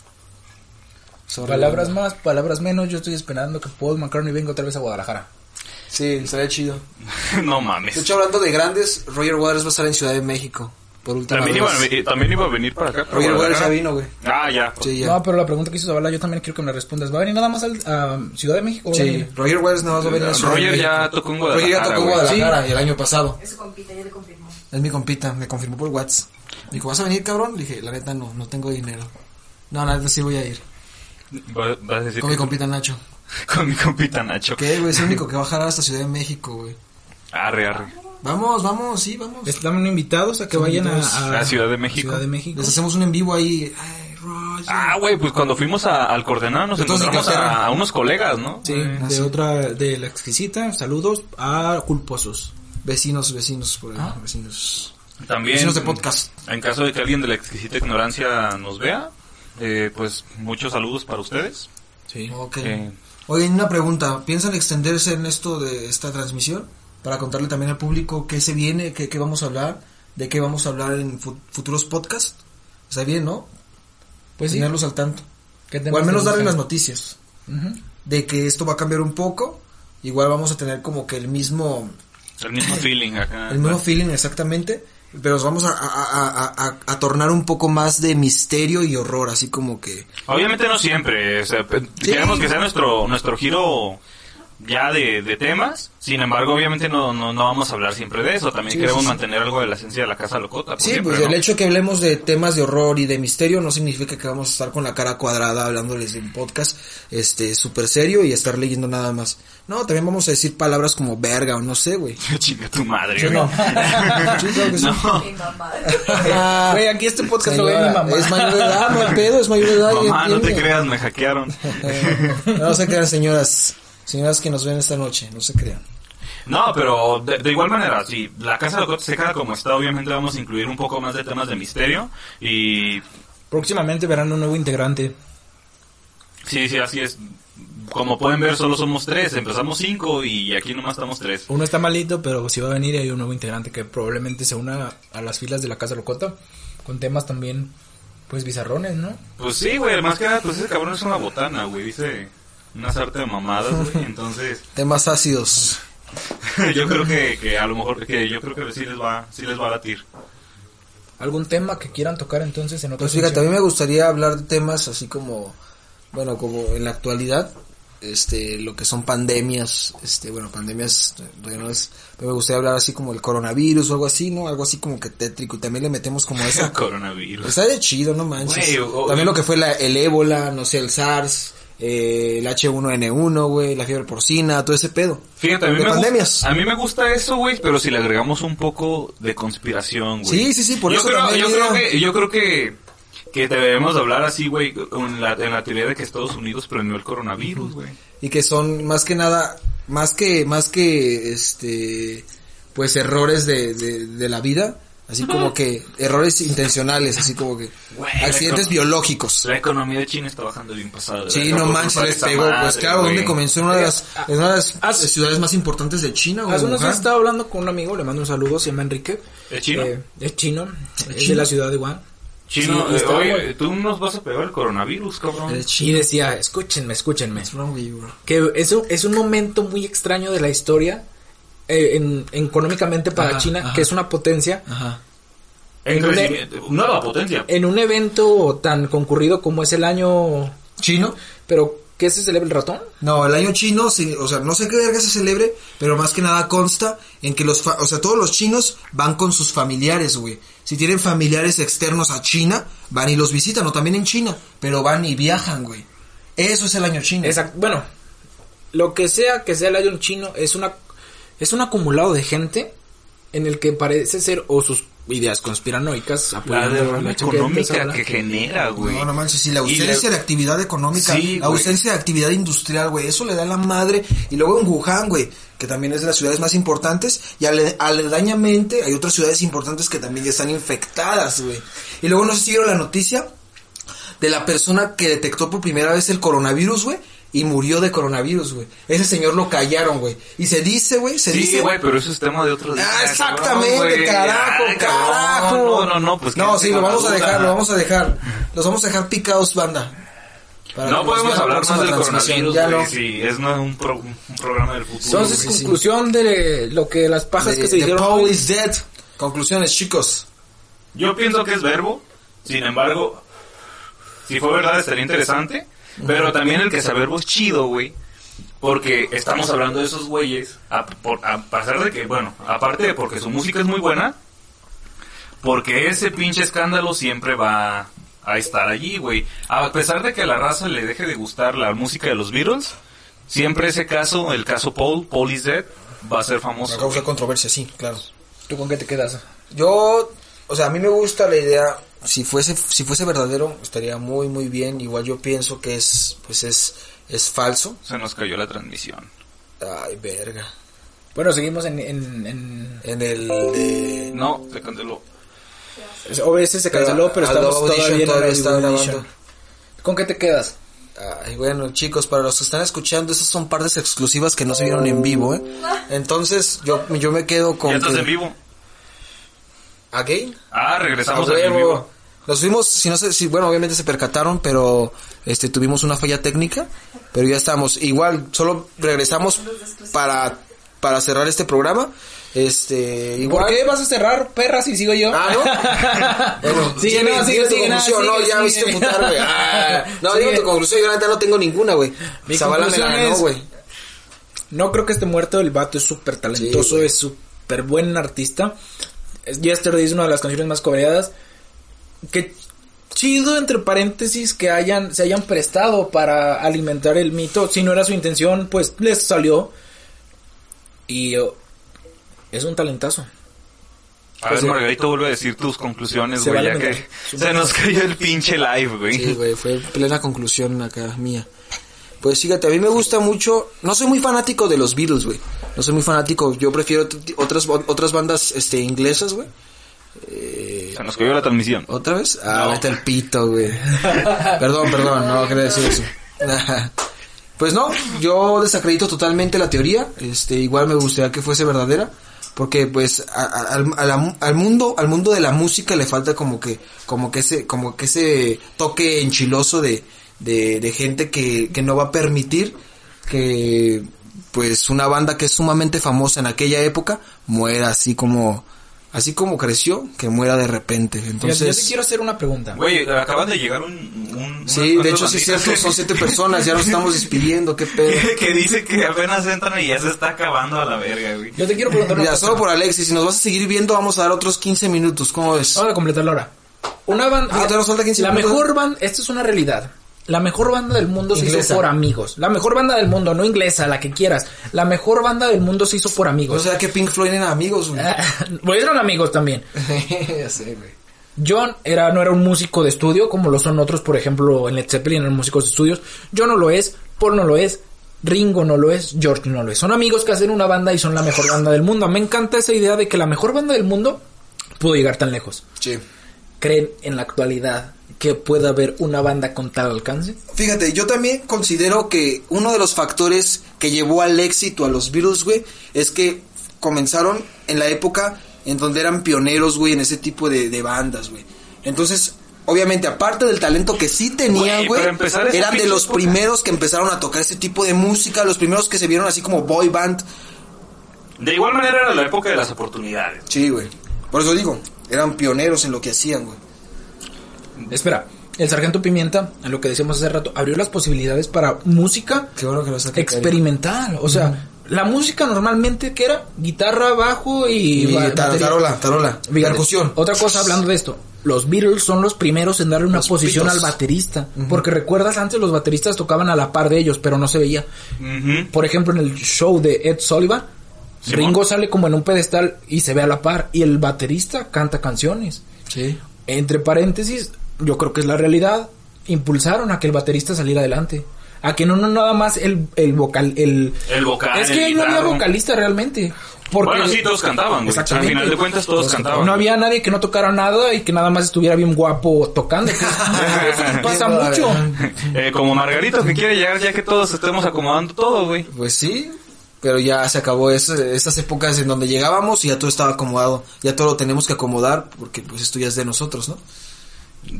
Speaker 3: Sorry,
Speaker 1: Palabras más, palabras menos. Yo estoy esperando que Paul McCartney venga otra vez a Guadalajara.
Speaker 3: Sí, estaría chido. *laughs*
Speaker 2: no
Speaker 3: De
Speaker 2: mames.
Speaker 3: hecho, hablando de grandes, Roger Waters va a estar en Ciudad de México. Por última
Speaker 2: También iba, a también iba a venir para acá.
Speaker 3: Roger Waters ya
Speaker 2: Guadalajara.
Speaker 3: vino, güey.
Speaker 2: Ah, ya.
Speaker 3: Sí, ya.
Speaker 1: No, pero la pregunta que hizo Zavala yo también quiero que me respondas. ¿Va a venir nada más a Ciudad de México?
Speaker 3: Sí? Roger Waters nada más va a venir a Ciudad de
Speaker 2: Roger ya
Speaker 3: México.
Speaker 2: tocó en
Speaker 3: Roger ya
Speaker 2: Guadalajara,
Speaker 3: tocó en. Guadalajara el año pasado.
Speaker 4: Es su compita, ya le confirmó.
Speaker 3: Es mi compita, me confirmó por WhatsApp. Me dijo, ¿vas a venir, cabrón? Le dije, la neta no, no tengo dinero. No, la neta sí voy a ir.
Speaker 2: Va- Vas a decir
Speaker 3: Con mi compita Nacho. *laughs*
Speaker 2: con mi compita Nacho.
Speaker 3: ¿Qué, güey? Es el único que va a jalar hasta Ciudad de México, güey.
Speaker 2: Arre, arre.
Speaker 3: Vamos, vamos, sí, vamos.
Speaker 1: Están invitados a que
Speaker 3: Son
Speaker 1: vayan a,
Speaker 3: invitados.
Speaker 1: a-
Speaker 2: A Ciudad de México.
Speaker 1: Ciudad de México.
Speaker 3: Les hacemos un en vivo ahí. Ay, Roger.
Speaker 2: Ah, güey, pues cuando fuimos a- al Coordenado nos
Speaker 3: Entonces,
Speaker 2: encontramos a, a unos colegas, ¿no?
Speaker 1: Sí,
Speaker 3: Ah,
Speaker 1: de
Speaker 3: sí.
Speaker 1: otra, de la exquisita. Saludos a culposos.
Speaker 3: Vecinos, vecinos, por ahí,
Speaker 1: Ah.
Speaker 3: vecinos.
Speaker 2: También.
Speaker 3: Vecinos de podcast.
Speaker 2: En caso de que alguien de la exquisita ignorancia nos vea, eh, pues muchos saludos para ustedes.
Speaker 1: Sí.
Speaker 3: Ok.
Speaker 2: Eh,
Speaker 3: Oye, una pregunta. ¿Piensan extenderse en esto de esta transmisión? Para contarle también al público qué se viene, qué, qué vamos a hablar, de qué vamos a hablar en fu- futuros podcasts. Está bien, ¿no?
Speaker 1: Pues sí.
Speaker 3: Tenerlos al tanto.
Speaker 1: ¿Qué
Speaker 3: O al menos darle las noticias. De que esto va a cambiar un poco. Igual vamos a tener como que el mismo,
Speaker 2: el mismo feeling acá. *laughs*
Speaker 3: el mismo feeling exactamente. Pero nos vamos a, a, a, a- a tornar un poco más de misterio y horror, así como que...
Speaker 2: Obviamente no siempre, o sea, pe- queremos que sea nuestro nuestro giro ya de, de temas, sin embargo obviamente no, no, no vamos a hablar siempre de eso, también
Speaker 3: Sí,
Speaker 2: queremos
Speaker 3: sí, sí.
Speaker 2: mantener algo de la esencia de la casa locota.
Speaker 3: Sí,
Speaker 2: siempre,
Speaker 3: pues
Speaker 2: ¿no?
Speaker 3: el hecho de que hablemos de temas de horror y de misterio no significa que vamos a estar con la cara cuadrada hablándoles de un podcast este súper serio y estar leyendo nada más. No, también vamos a decir palabras como verga o no sé, güey. *laughs*
Speaker 2: Chinga tu madre. Güey.
Speaker 3: no. *laughs* Sí, claro que sí.
Speaker 2: No.
Speaker 4: Mi mamá.
Speaker 3: Ah,
Speaker 1: Güey, aquí este podcast lo ve mi mamá.
Speaker 3: Es mayor de edad, no hay pedo, es mayor de edad.
Speaker 2: Mamá, no te creas, me hackearon.
Speaker 3: No se crean, señoras. Señoras que nos ven esta noche, no se crean.
Speaker 2: No, pero de, de igual manera, si la casa locota se queda como está, obviamente vamos a incluir un poco más de temas de misterio y
Speaker 1: Próximamente verán un nuevo integrante.
Speaker 2: sí, sí, así es. como pueden ver, solo somos tres. Empezamos cinco y aquí nomás estamos tres.
Speaker 1: Uno está malito, pero si va a venir hay un nuevo integrante que probablemente se una a las filas de la Casa Locota con temas también, pues bizarrones, ¿no?
Speaker 2: Pues sí, güey, más que nada, pues ese cabrón es una botana, güey. Dice una sarta de mamadas, güey. Entonces, *laughs*
Speaker 3: Temas ácidos. *laughs*
Speaker 2: yo creo que, que a lo mejor, que yo creo que sí les va, sí les va a latir.
Speaker 1: ¿Algún tema que quieran tocar entonces en otra
Speaker 3: Pues fíjate, a
Speaker 1: sección?
Speaker 3: mí me gustaría hablar de temas así como, bueno, como en la actualidad, este, lo que son pandemias, este, bueno, pandemias, no es, pero me gustaría hablar así como el coronavirus o algo así, ¿no? Algo así como que tétrico y también le metemos como esa. *laughs*
Speaker 2: Coronavirus.
Speaker 3: Está de chido, no manches. También lo que fue la, el ébola, no sé, el SARS, eh, el H1N1, güey, la fiebre porcina, todo ese pedo.
Speaker 2: Fíjate, a mí,
Speaker 3: de
Speaker 2: me
Speaker 3: pandemias.
Speaker 2: gusta, a mí me gusta eso, güey, pero si le agregamos un poco de conspiración, güey.
Speaker 3: Sí, sí, sí, por
Speaker 2: yo
Speaker 3: eso
Speaker 2: creo, yo creo que, yo creo que, que debemos hablar así, güey, en la, en la teoría de que Estados Unidos premió el coronavirus, güey.
Speaker 3: y que son más que nada más que más que este pues errores de, de, de la vida así como que errores intencionales así como que
Speaker 2: Güey,
Speaker 3: accidentes
Speaker 2: la-
Speaker 3: biológicos
Speaker 2: La economía de China está bajando bien pasada.
Speaker 3: sí no manches les pegó
Speaker 2: madre,
Speaker 3: pues claro donde comenzó en una de las, en una de las
Speaker 1: Haz-
Speaker 3: ciudades más importantes de China güey,
Speaker 1: Hace unos días
Speaker 3: Wuhan.
Speaker 1: estaba hablando con un amigo, le mando un saludo, se llama Enrique.
Speaker 2: ¿Es chino?
Speaker 1: Eh, es chino, es de la ciudad de Wuhan.
Speaker 2: Chino,
Speaker 1: Sí,
Speaker 2: eh,
Speaker 1: estaba-
Speaker 2: oye, tú nos vas a pegar el coronavirus, cabrón.
Speaker 1: Y
Speaker 3: chino.
Speaker 1: decía, escúchenme, escúchenme.
Speaker 3: What's wrong with you, bro?
Speaker 1: Que eso es un momento muy extraño de la historia, eh, en, económicamente para
Speaker 3: Ajá,
Speaker 1: China,
Speaker 3: ajá.
Speaker 1: que es una potencia,
Speaker 3: ajá
Speaker 2: En
Speaker 1: en un-
Speaker 2: crecimiento, nueva potencia.
Speaker 1: en un evento tan concurrido como es el año...
Speaker 3: chino
Speaker 1: Pero, ¿qué se celebra el ratón?
Speaker 3: No, el año chino, sí, o sea, no sé qué verga se celebre, pero más que nada consta en que los, fa- o sea, todos los chinos van con sus familiares, güey. Si tienen familiares externos a China, van y los visitan, o también en China, pero van y viajan, güey. Eso es el año chino.
Speaker 1: Exacto. Bueno, lo que sea que sea el año chino es una es un acumulado de gente en el que parece ser o sus ideas conspiranoicas
Speaker 2: La
Speaker 1: apoyando
Speaker 2: derrama
Speaker 1: que
Speaker 2: económica que genera, güey.
Speaker 3: No, no manches, sí, la
Speaker 2: Y
Speaker 3: ausencia de actividad económica,
Speaker 2: Sí,
Speaker 3: la
Speaker 2: güey.
Speaker 3: ausencia de actividad industrial, güey, eso le da la madre. Y luego en Wuhan, güey, que también es de las ciudades más importantes, y ale- aledañamente hay otras ciudades importantes que también ya están infectadas, güey. Y luego no sé si vieron la noticia de la persona que detectó por primera vez el coronavirus, güey, y murió de coronavirus, güey. Ese señor lo callaron, güey. Y se dice, güey, se
Speaker 2: Sí,
Speaker 3: dice...
Speaker 2: güey, pero eso es tema de otro día.
Speaker 3: Ah, exactamente, carajo,
Speaker 2: Ay,
Speaker 3: carajo.
Speaker 2: No, no, no, pues.
Speaker 3: No, sí, lo vamos a dejar, lo vamos a dejar. Los vamos a dejar picados, banda. Para
Speaker 2: No podemos hablar más del coronavirus,
Speaker 3: Ya
Speaker 2: güey.
Speaker 3: no.
Speaker 2: Sí, es no, un, pro- un programa del futuro.
Speaker 1: Entonces,
Speaker 3: Sí, sí.
Speaker 1: conclusión de lo que las pajas
Speaker 3: The-
Speaker 1: que se
Speaker 3: the
Speaker 1: dijeron
Speaker 3: Paul is dead. Conclusiones, chicos.
Speaker 2: Yo pienso que es verbo, sin embargo, si fue verdad estaría interesante, pero también el que sea verbo es chido, güey. Porque estamos hablando de esos güeyes, a, por- a pesar de que, bueno, aparte de porque su música es muy buena, porque ese pinche escándalo siempre va a estar allí, güey. A pesar de que a la raza le deje de gustar la música de los Beatles, siempre ese caso, el caso Paul, Paul is Dead, va a ser famoso.
Speaker 3: A causa de controversia, sí, claro.
Speaker 1: ¿Tú con qué te quedas?
Speaker 3: Yo, o sea, a mí me gusta la idea. Si fuese, si fuese verdadero, estaría muy, muy bien. Igual yo pienso que es, pues es, es falso.
Speaker 2: Se nos cayó la transmisión.
Speaker 3: Ay, verga.
Speaker 1: Bueno, seguimos en... en, en
Speaker 3: En el de...
Speaker 2: No, se canceló.
Speaker 1: OBS se canceló, pero,
Speaker 3: Adobe
Speaker 1: estamos
Speaker 3: Audition
Speaker 1: todavía en
Speaker 3: todavía está grabando.
Speaker 1: ¿Con qué te quedas?
Speaker 3: Ay, bueno, chicos, para los que están escuchando, estas son partes exclusivas que no se vieron en vivo, ¿eh? *laughs* Entonces, yo, yo me quedo con
Speaker 2: ¿Ya estás
Speaker 3: que-
Speaker 2: en vivo?
Speaker 3: ¿Again?
Speaker 2: Ah, regresamos en vivo.
Speaker 3: Nos fuimos, si no sé, si, bueno, obviamente se percataron, pero este tuvimos una falla técnica, pero ya estamos. Igual, solo regresamos para, para cerrar este programa. Este, igual.
Speaker 1: ¿Por qué vas a cerrar, perra, si sigo yo?
Speaker 3: Ah, ¿no? *laughs* Bueno,
Speaker 1: Sigue, no, sigue,
Speaker 3: tu
Speaker 1: sigue, no,
Speaker 3: conclusión, no, ya me hiciste putar, güey. Ah, no, *laughs* dime tu conclusión, yo neta no tengo ninguna, güey. Zavala me la ganó, güey.
Speaker 1: No creo que esté muerto, el vato es súper talentoso,
Speaker 3: Sí,
Speaker 1: es súper buen artista. Es- Yesterday es una de las canciones más coreadas. Que chido, entre paréntesis, que hayan, se hayan prestado para alimentar el mito. Si no era su intención, pues les salió. Y oh, es un talentazo.
Speaker 2: A ver,
Speaker 1: Pues,
Speaker 2: Margarito, vuelve a decir tus conclusiones,
Speaker 1: Se
Speaker 2: güey, ya que se nos cayó el pinche live, güey.
Speaker 3: Sí, güey, fue plena conclusión acá mía. Pues fíjate, a mí me gusta mucho, no soy muy fanático de los Beatles, güey. No soy muy fanático, yo prefiero otras otras bandas este inglesas, güey.
Speaker 2: Se nos cayó la transmisión.
Speaker 3: ¿Otra vez? Ah,
Speaker 2: No.
Speaker 3: vete el pito, güey. *laughs* perdón, perdón, no quería decir eso. *laughs* Pues no, yo desacredito totalmente la teoría, este, igual me gustaría que fuese verdadera, porque pues a- a- al, a la- al mundo, al mundo de la música le falta como que, como que ese, como que ese toque enchiloso de, de, de gente que, que no va a permitir que pues una banda que es sumamente famosa en aquella época muera así como, así como creció, que muera de repente. Entonces,
Speaker 1: yo te quiero hacer una pregunta.
Speaker 2: Güey, acaban de llegar un... un
Speaker 3: sí, de hecho sí es cierto, son siete personas, ya nos estamos despidiendo, qué pedo.
Speaker 2: que, *laughs* que dice que apenas entran y ya se está acabando a la verga, güey.
Speaker 1: Yo te quiero preguntar una
Speaker 3: Mira,
Speaker 1: cosa.
Speaker 3: solo por Alexis, si nos vas a seguir viendo, vamos a dar otros 15 minutos. ¿Cómo ves?
Speaker 1: Vamos a completar la hora. Una banda.
Speaker 3: Ah, todavía nos falta 15
Speaker 1: la
Speaker 3: minutos.
Speaker 1: mejor banda. Esto es una realidad. La mejor banda del mundo se hizo por amigos. La mejor banda del mundo, no inglesa, la que quieras. La mejor banda del mundo se hizo por
Speaker 3: O
Speaker 1: amigos.
Speaker 3: sea que Pink Floyd eran amigos, güey. *laughs*
Speaker 1: eran amigos también. *laughs*
Speaker 3: ya sé, güey.
Speaker 1: John era, no era un músico de estudio como lo son otros, por ejemplo, en Led Zeppelin eran músicos de estudios. John no lo es, Paul no lo es, Ringo no lo es, George no lo es. Son amigos que hacen una banda y son la mejor banda del mundo. Me encanta esa idea de que la mejor banda del mundo pudo llegar tan lejos.
Speaker 3: Sí.
Speaker 1: ¿Creen en la actualidad que pueda haber una banda con tal alcance?
Speaker 3: Fíjate, yo también considero que uno de los factores que llevó al éxito a los Beatles, güey, es que comenzaron en la época en donde eran pioneros, güey, en ese tipo de, de bandas, güey. Entonces, obviamente, aparte del talento que sí tenían,
Speaker 2: Güey,
Speaker 3: eran de los
Speaker 2: época.
Speaker 3: primeros que empezaron a tocar ese tipo de música, los primeros que se vieron así como boy band.
Speaker 2: De igual manera era la época de las oportunidades.
Speaker 3: Sí, güey. Por eso digo, eran pioneros en lo que hacían, güey.
Speaker 1: Espera, el Sargento Pimienta, en lo que decíamos hace rato, abrió las posibilidades para música
Speaker 3: Qué bueno que lo
Speaker 1: experimental. O sea, la música normalmente, ¿qué era? Guitarra, bajo y...
Speaker 3: Tar- tarola, tarola,
Speaker 1: Fíjate,
Speaker 3: percusión.
Speaker 1: Otra cosa hablando de esto. Los Beatles son los primeros en darle una
Speaker 3: Los
Speaker 1: posición
Speaker 3: Beatles.
Speaker 1: al baterista. Porque recuerdas, antes los bateristas tocaban a la par de ellos, pero no se veía. Por ejemplo, en el show de Ed Sullivan. Ringo sale como en un pedestal y se ve a la par. Y el baterista canta canciones.
Speaker 3: Sí.
Speaker 1: Entre paréntesis, yo creo que es la realidad. Impulsaron a que el baterista saliera adelante. A que no, no nada más el, el vocal, el...
Speaker 2: El vocal,
Speaker 1: Es que
Speaker 2: el
Speaker 1: ahí no había vocalista realmente. Porque
Speaker 2: Bueno, sí, todos cantaban.
Speaker 1: Exactamente.
Speaker 2: Al final de cuentas, todos cantaban.
Speaker 1: No había nadie que no tocara nada y que nada más estuviera bien guapo tocando. *laughs* que pasa mucho.
Speaker 2: Eh, como Margarito que quiere llegar ya que todos estemos acomodando todo, güey.
Speaker 3: Pues sí, pero ya se acabó esas épocas en donde llegábamos y ya todo estaba acomodado. Ya todo lo tenemos que acomodar porque pues esto ya es de nosotros, ¿no?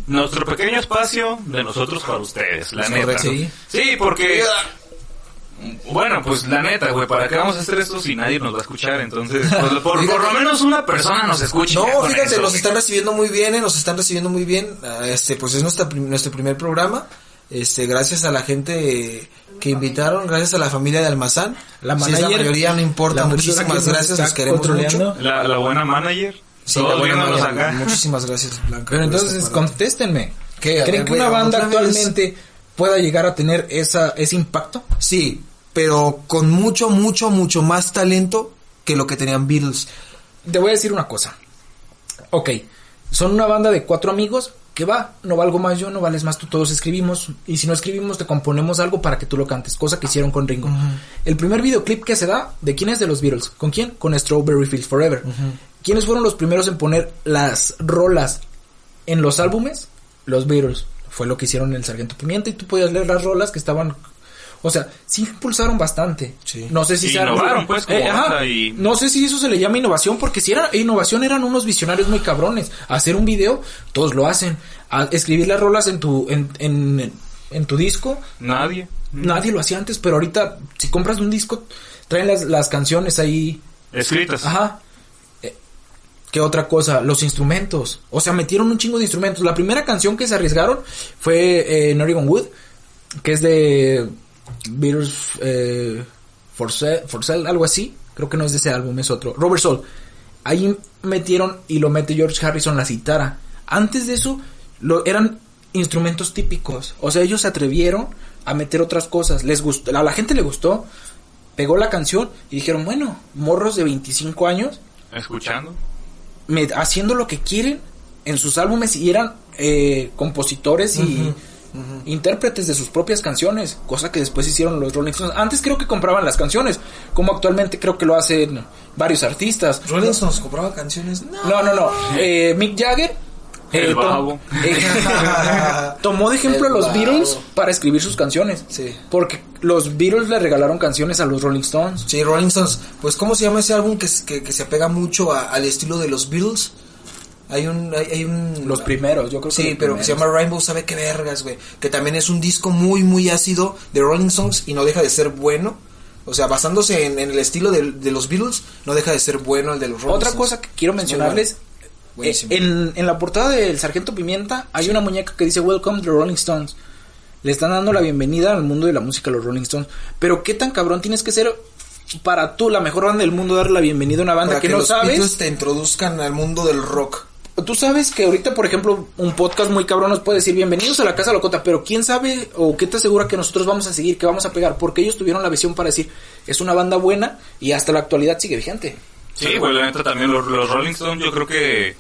Speaker 2: Nuestro pequeño espacio de nosotros para ustedes, la neta.
Speaker 1: Sí.
Speaker 2: Sí, porque... Bueno, pues la neta, güey, ¿para qué vamos a hacer esto si nadie nos va a escuchar? Entonces, pues, *laughs* por, por lo menos una persona nos escucha.
Speaker 3: No, fíjate,
Speaker 2: eso,
Speaker 3: nos están recibiendo muy bien, eh, nos están recibiendo muy bien. Ah, Este, pues es nuestra, nuestro primer programa. Este, gracias a la gente que invitaron, gracias a la familia de Almazán.
Speaker 1: La
Speaker 3: Si es la
Speaker 1: manager,
Speaker 3: mayoría, no importa.
Speaker 1: la persona que
Speaker 3: Muchísimas gracias, los queremos
Speaker 1: controlando.
Speaker 3: mucho.
Speaker 2: La, la buena manager.
Speaker 3: Sí, la buena
Speaker 2: acá.
Speaker 3: Muchísimas gracias, Blanca.
Speaker 1: Pero entonces, contéstenme. ¿Creen
Speaker 3: ver,
Speaker 1: que una banda
Speaker 3: vez.
Speaker 1: actualmente pueda llegar a tener esa, ese impacto?
Speaker 3: Sí, pero con mucho, mucho, mucho más talento que lo que tenían Beatles.
Speaker 1: Te voy a decir una cosa. Ok, son una banda de cuatro amigos que va, no valgo más yo, no vales más tú, todos escribimos. Y si no escribimos, te componemos algo para que tú lo cantes, cosa que hicieron con Ringo. El primer videoclip que se da, ¿de quién es de los Beatles? ¿Con quién? Con Strawberry Fields Forever. ¿Quiénes fueron los primeros en poner las rolas en los álbumes? Los Beatles. Fue lo que hicieron en el Sargento Pimienta y tú podías leer las rolas que estaban... O sea, sí impulsaron bastante.
Speaker 3: Sí.
Speaker 1: No sé si sea...
Speaker 2: Innovaron, pues, como
Speaker 1: Eh, ajá.
Speaker 2: y-
Speaker 1: No sé si eso se le llama innovación, porque si era innovación eran unos visionarios muy cabrones. Hacer un video, todos lo hacen. A- escribir las rolas en tu, en, en, en tu disco,
Speaker 2: Nadie.
Speaker 1: nadie lo hacía antes, pero ahorita, si compras un disco, traen las, las canciones ahí.
Speaker 2: Escritas.
Speaker 1: Ajá. Eh, ¿Qué otra cosa? Los instrumentos. O sea, metieron un chingo de instrumentos. La primera canción que se arriesgaron fue eh, en Oregon Wood, que es de Beatles eh, for, Sale, for Sale, algo así. Creo que no es de ese álbum, es otro. Robert Soul. Ahí metieron y lo mete George Harrison la citara. Antes de eso, lo, eran instrumentos típicos. O sea, ellos se atrevieron a meter otras cosas. Les gustó, a la gente le gustó. Pegó la canción y dijeron, bueno, morros de 25 años
Speaker 2: Escuchando.
Speaker 1: me- haciendo lo que quieren en sus álbumes y eran eh, compositores y intérpretes de sus propias canciones, cosa que después hicieron los Rolling Stones. Antes creo que compraban las canciones, como actualmente creo que lo hacen varios artistas.
Speaker 3: Rolling Stones compraba canciones. No.
Speaker 1: No, no, no. Eh, Mick Jagger
Speaker 2: El
Speaker 1: tom-
Speaker 2: babo.
Speaker 1: eh, *laughs* tomó de ejemplo a los
Speaker 3: babo.
Speaker 1: Beatles para escribir sus canciones.
Speaker 3: Sí.
Speaker 1: Porque los Beatles le regalaron canciones a los Rolling Stones.
Speaker 3: Sí, Rolling Stones. Pues, ¿cómo se llama ese álbum que, que, que se apega mucho a- al estilo de los Beatles? Hay un... Hay, hay un
Speaker 1: Los primeros, yo creo que
Speaker 3: Sí, pero que se llama Rainbow, sabe qué vergas, güey. Que también es un disco muy, muy ácido de Rolling Stones y no deja de ser bueno. O sea, basándose en, en el estilo de, de los Beatles, no deja de ser bueno el de los Rolling
Speaker 1: Otra
Speaker 3: Stones.
Speaker 1: cosa que quiero mencionarles, eh, en, en la portada del Sargento Pimienta hay una muñeca que dice Welcome to the Rolling Stones. Le están dando la bienvenida al mundo de la música a los Rolling Stones. Pero qué tan cabrón tienes que ser para tú, la mejor banda del mundo, darle la bienvenida a una banda
Speaker 3: Para
Speaker 1: que,
Speaker 3: que,
Speaker 1: no
Speaker 3: los
Speaker 1: sabes.
Speaker 3: Te introduzcan al mundo del rock.
Speaker 1: Tú sabes que ahorita, por ejemplo, un podcast muy cabrón nos puede decir bienvenidos a la Casa Locota, pero quién sabe o qué te asegura que nosotros vamos a seguir, que vamos a pegar, porque ellos tuvieron la visión para decir es una banda buena y hasta la actualidad sigue vigente.
Speaker 2: Sí, güey, la neta también los, los Rolling Stones yo creo que...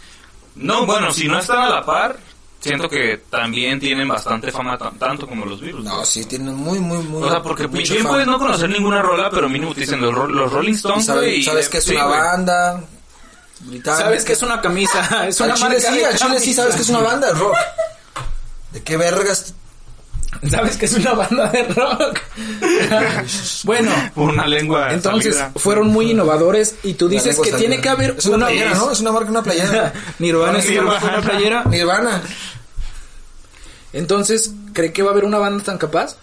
Speaker 2: No, bueno, si no están a la par, siento que también tienen bastante fama tan- tanto como los Beatles.
Speaker 3: No, sí, tienen muy, muy, muy.
Speaker 2: O sea, porque bien puedes no conocer ninguna rola, pero mínimo te dicen los, ro- los Rolling Stones,
Speaker 3: sabe-
Speaker 2: güey. y-
Speaker 3: sabes que es
Speaker 2: sí,
Speaker 3: una banda británica.
Speaker 1: Sabes que es una camisa, *laughs* es
Speaker 3: Al
Speaker 1: una
Speaker 3: Chile
Speaker 1: marca
Speaker 3: sí,
Speaker 1: de
Speaker 3: al Chile sí
Speaker 1: camisa.
Speaker 3: sabes que es una banda de rock. ¿De qué vergas? *laughs*
Speaker 1: Sabes que es una banda de rock. bueno,
Speaker 2: una lengua
Speaker 1: entonces
Speaker 2: salida.
Speaker 1: fueron muy innovadores y tú dices que tiene
Speaker 3: salida.
Speaker 1: que haber
Speaker 3: Es una playera, ¿no? Es una marca, una playera. *laughs*
Speaker 1: Nirvana es una playera.
Speaker 3: Nirvana.
Speaker 1: Entonces, ¿cree que va a haber una banda tan capaz?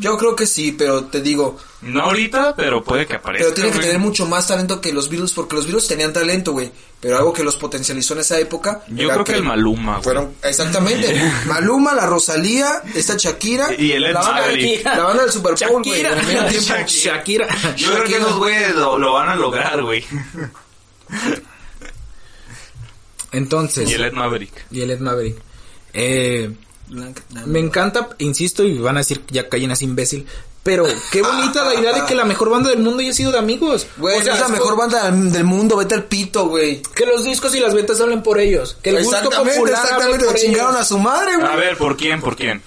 Speaker 3: Yo creo que sí, pero te digo,
Speaker 2: No ahorita, pero puede que aparezca.
Speaker 3: pero tiene que
Speaker 2: güey.
Speaker 3: tener mucho más talento que los Beatles, porque los Beatles tenían talento, güey. Pero algo que los potencializó en esa época.
Speaker 2: Yo creo que el Maluma, güey.
Speaker 3: Fueron, exactamente. *laughs* Maluma, la Rosalía, esta Shakira.
Speaker 2: Y el Ed
Speaker 3: la banda,
Speaker 2: Maverick.
Speaker 3: la banda del Super Bowl, güey.
Speaker 1: Shakira.
Speaker 3: en el. *laughs*
Speaker 1: Shakira.
Speaker 2: Yo creo que esos güeyes lo, lo van a lograr, güey.
Speaker 1: Entonces,
Speaker 2: Y el Ed Maverick.
Speaker 1: y el Ed Maverick. Eh, me encanta, insisto, y van a decir ya callen así imbécil. Pero qué bonita la idea de que la mejor banda del mundo haya sido de amigos.
Speaker 3: Güey,
Speaker 1: O sea,
Speaker 3: es la mejor banda del mundo, vete al pito, güey.
Speaker 1: Que los discos y las ventas hablen por ellos. Que el gusto
Speaker 3: Exactamente,
Speaker 1: popular
Speaker 3: exactamente,
Speaker 1: por
Speaker 3: le chingaron
Speaker 1: ellos.
Speaker 3: a su madre, güey.
Speaker 2: A ver, ¿por quién? ¿Por quién?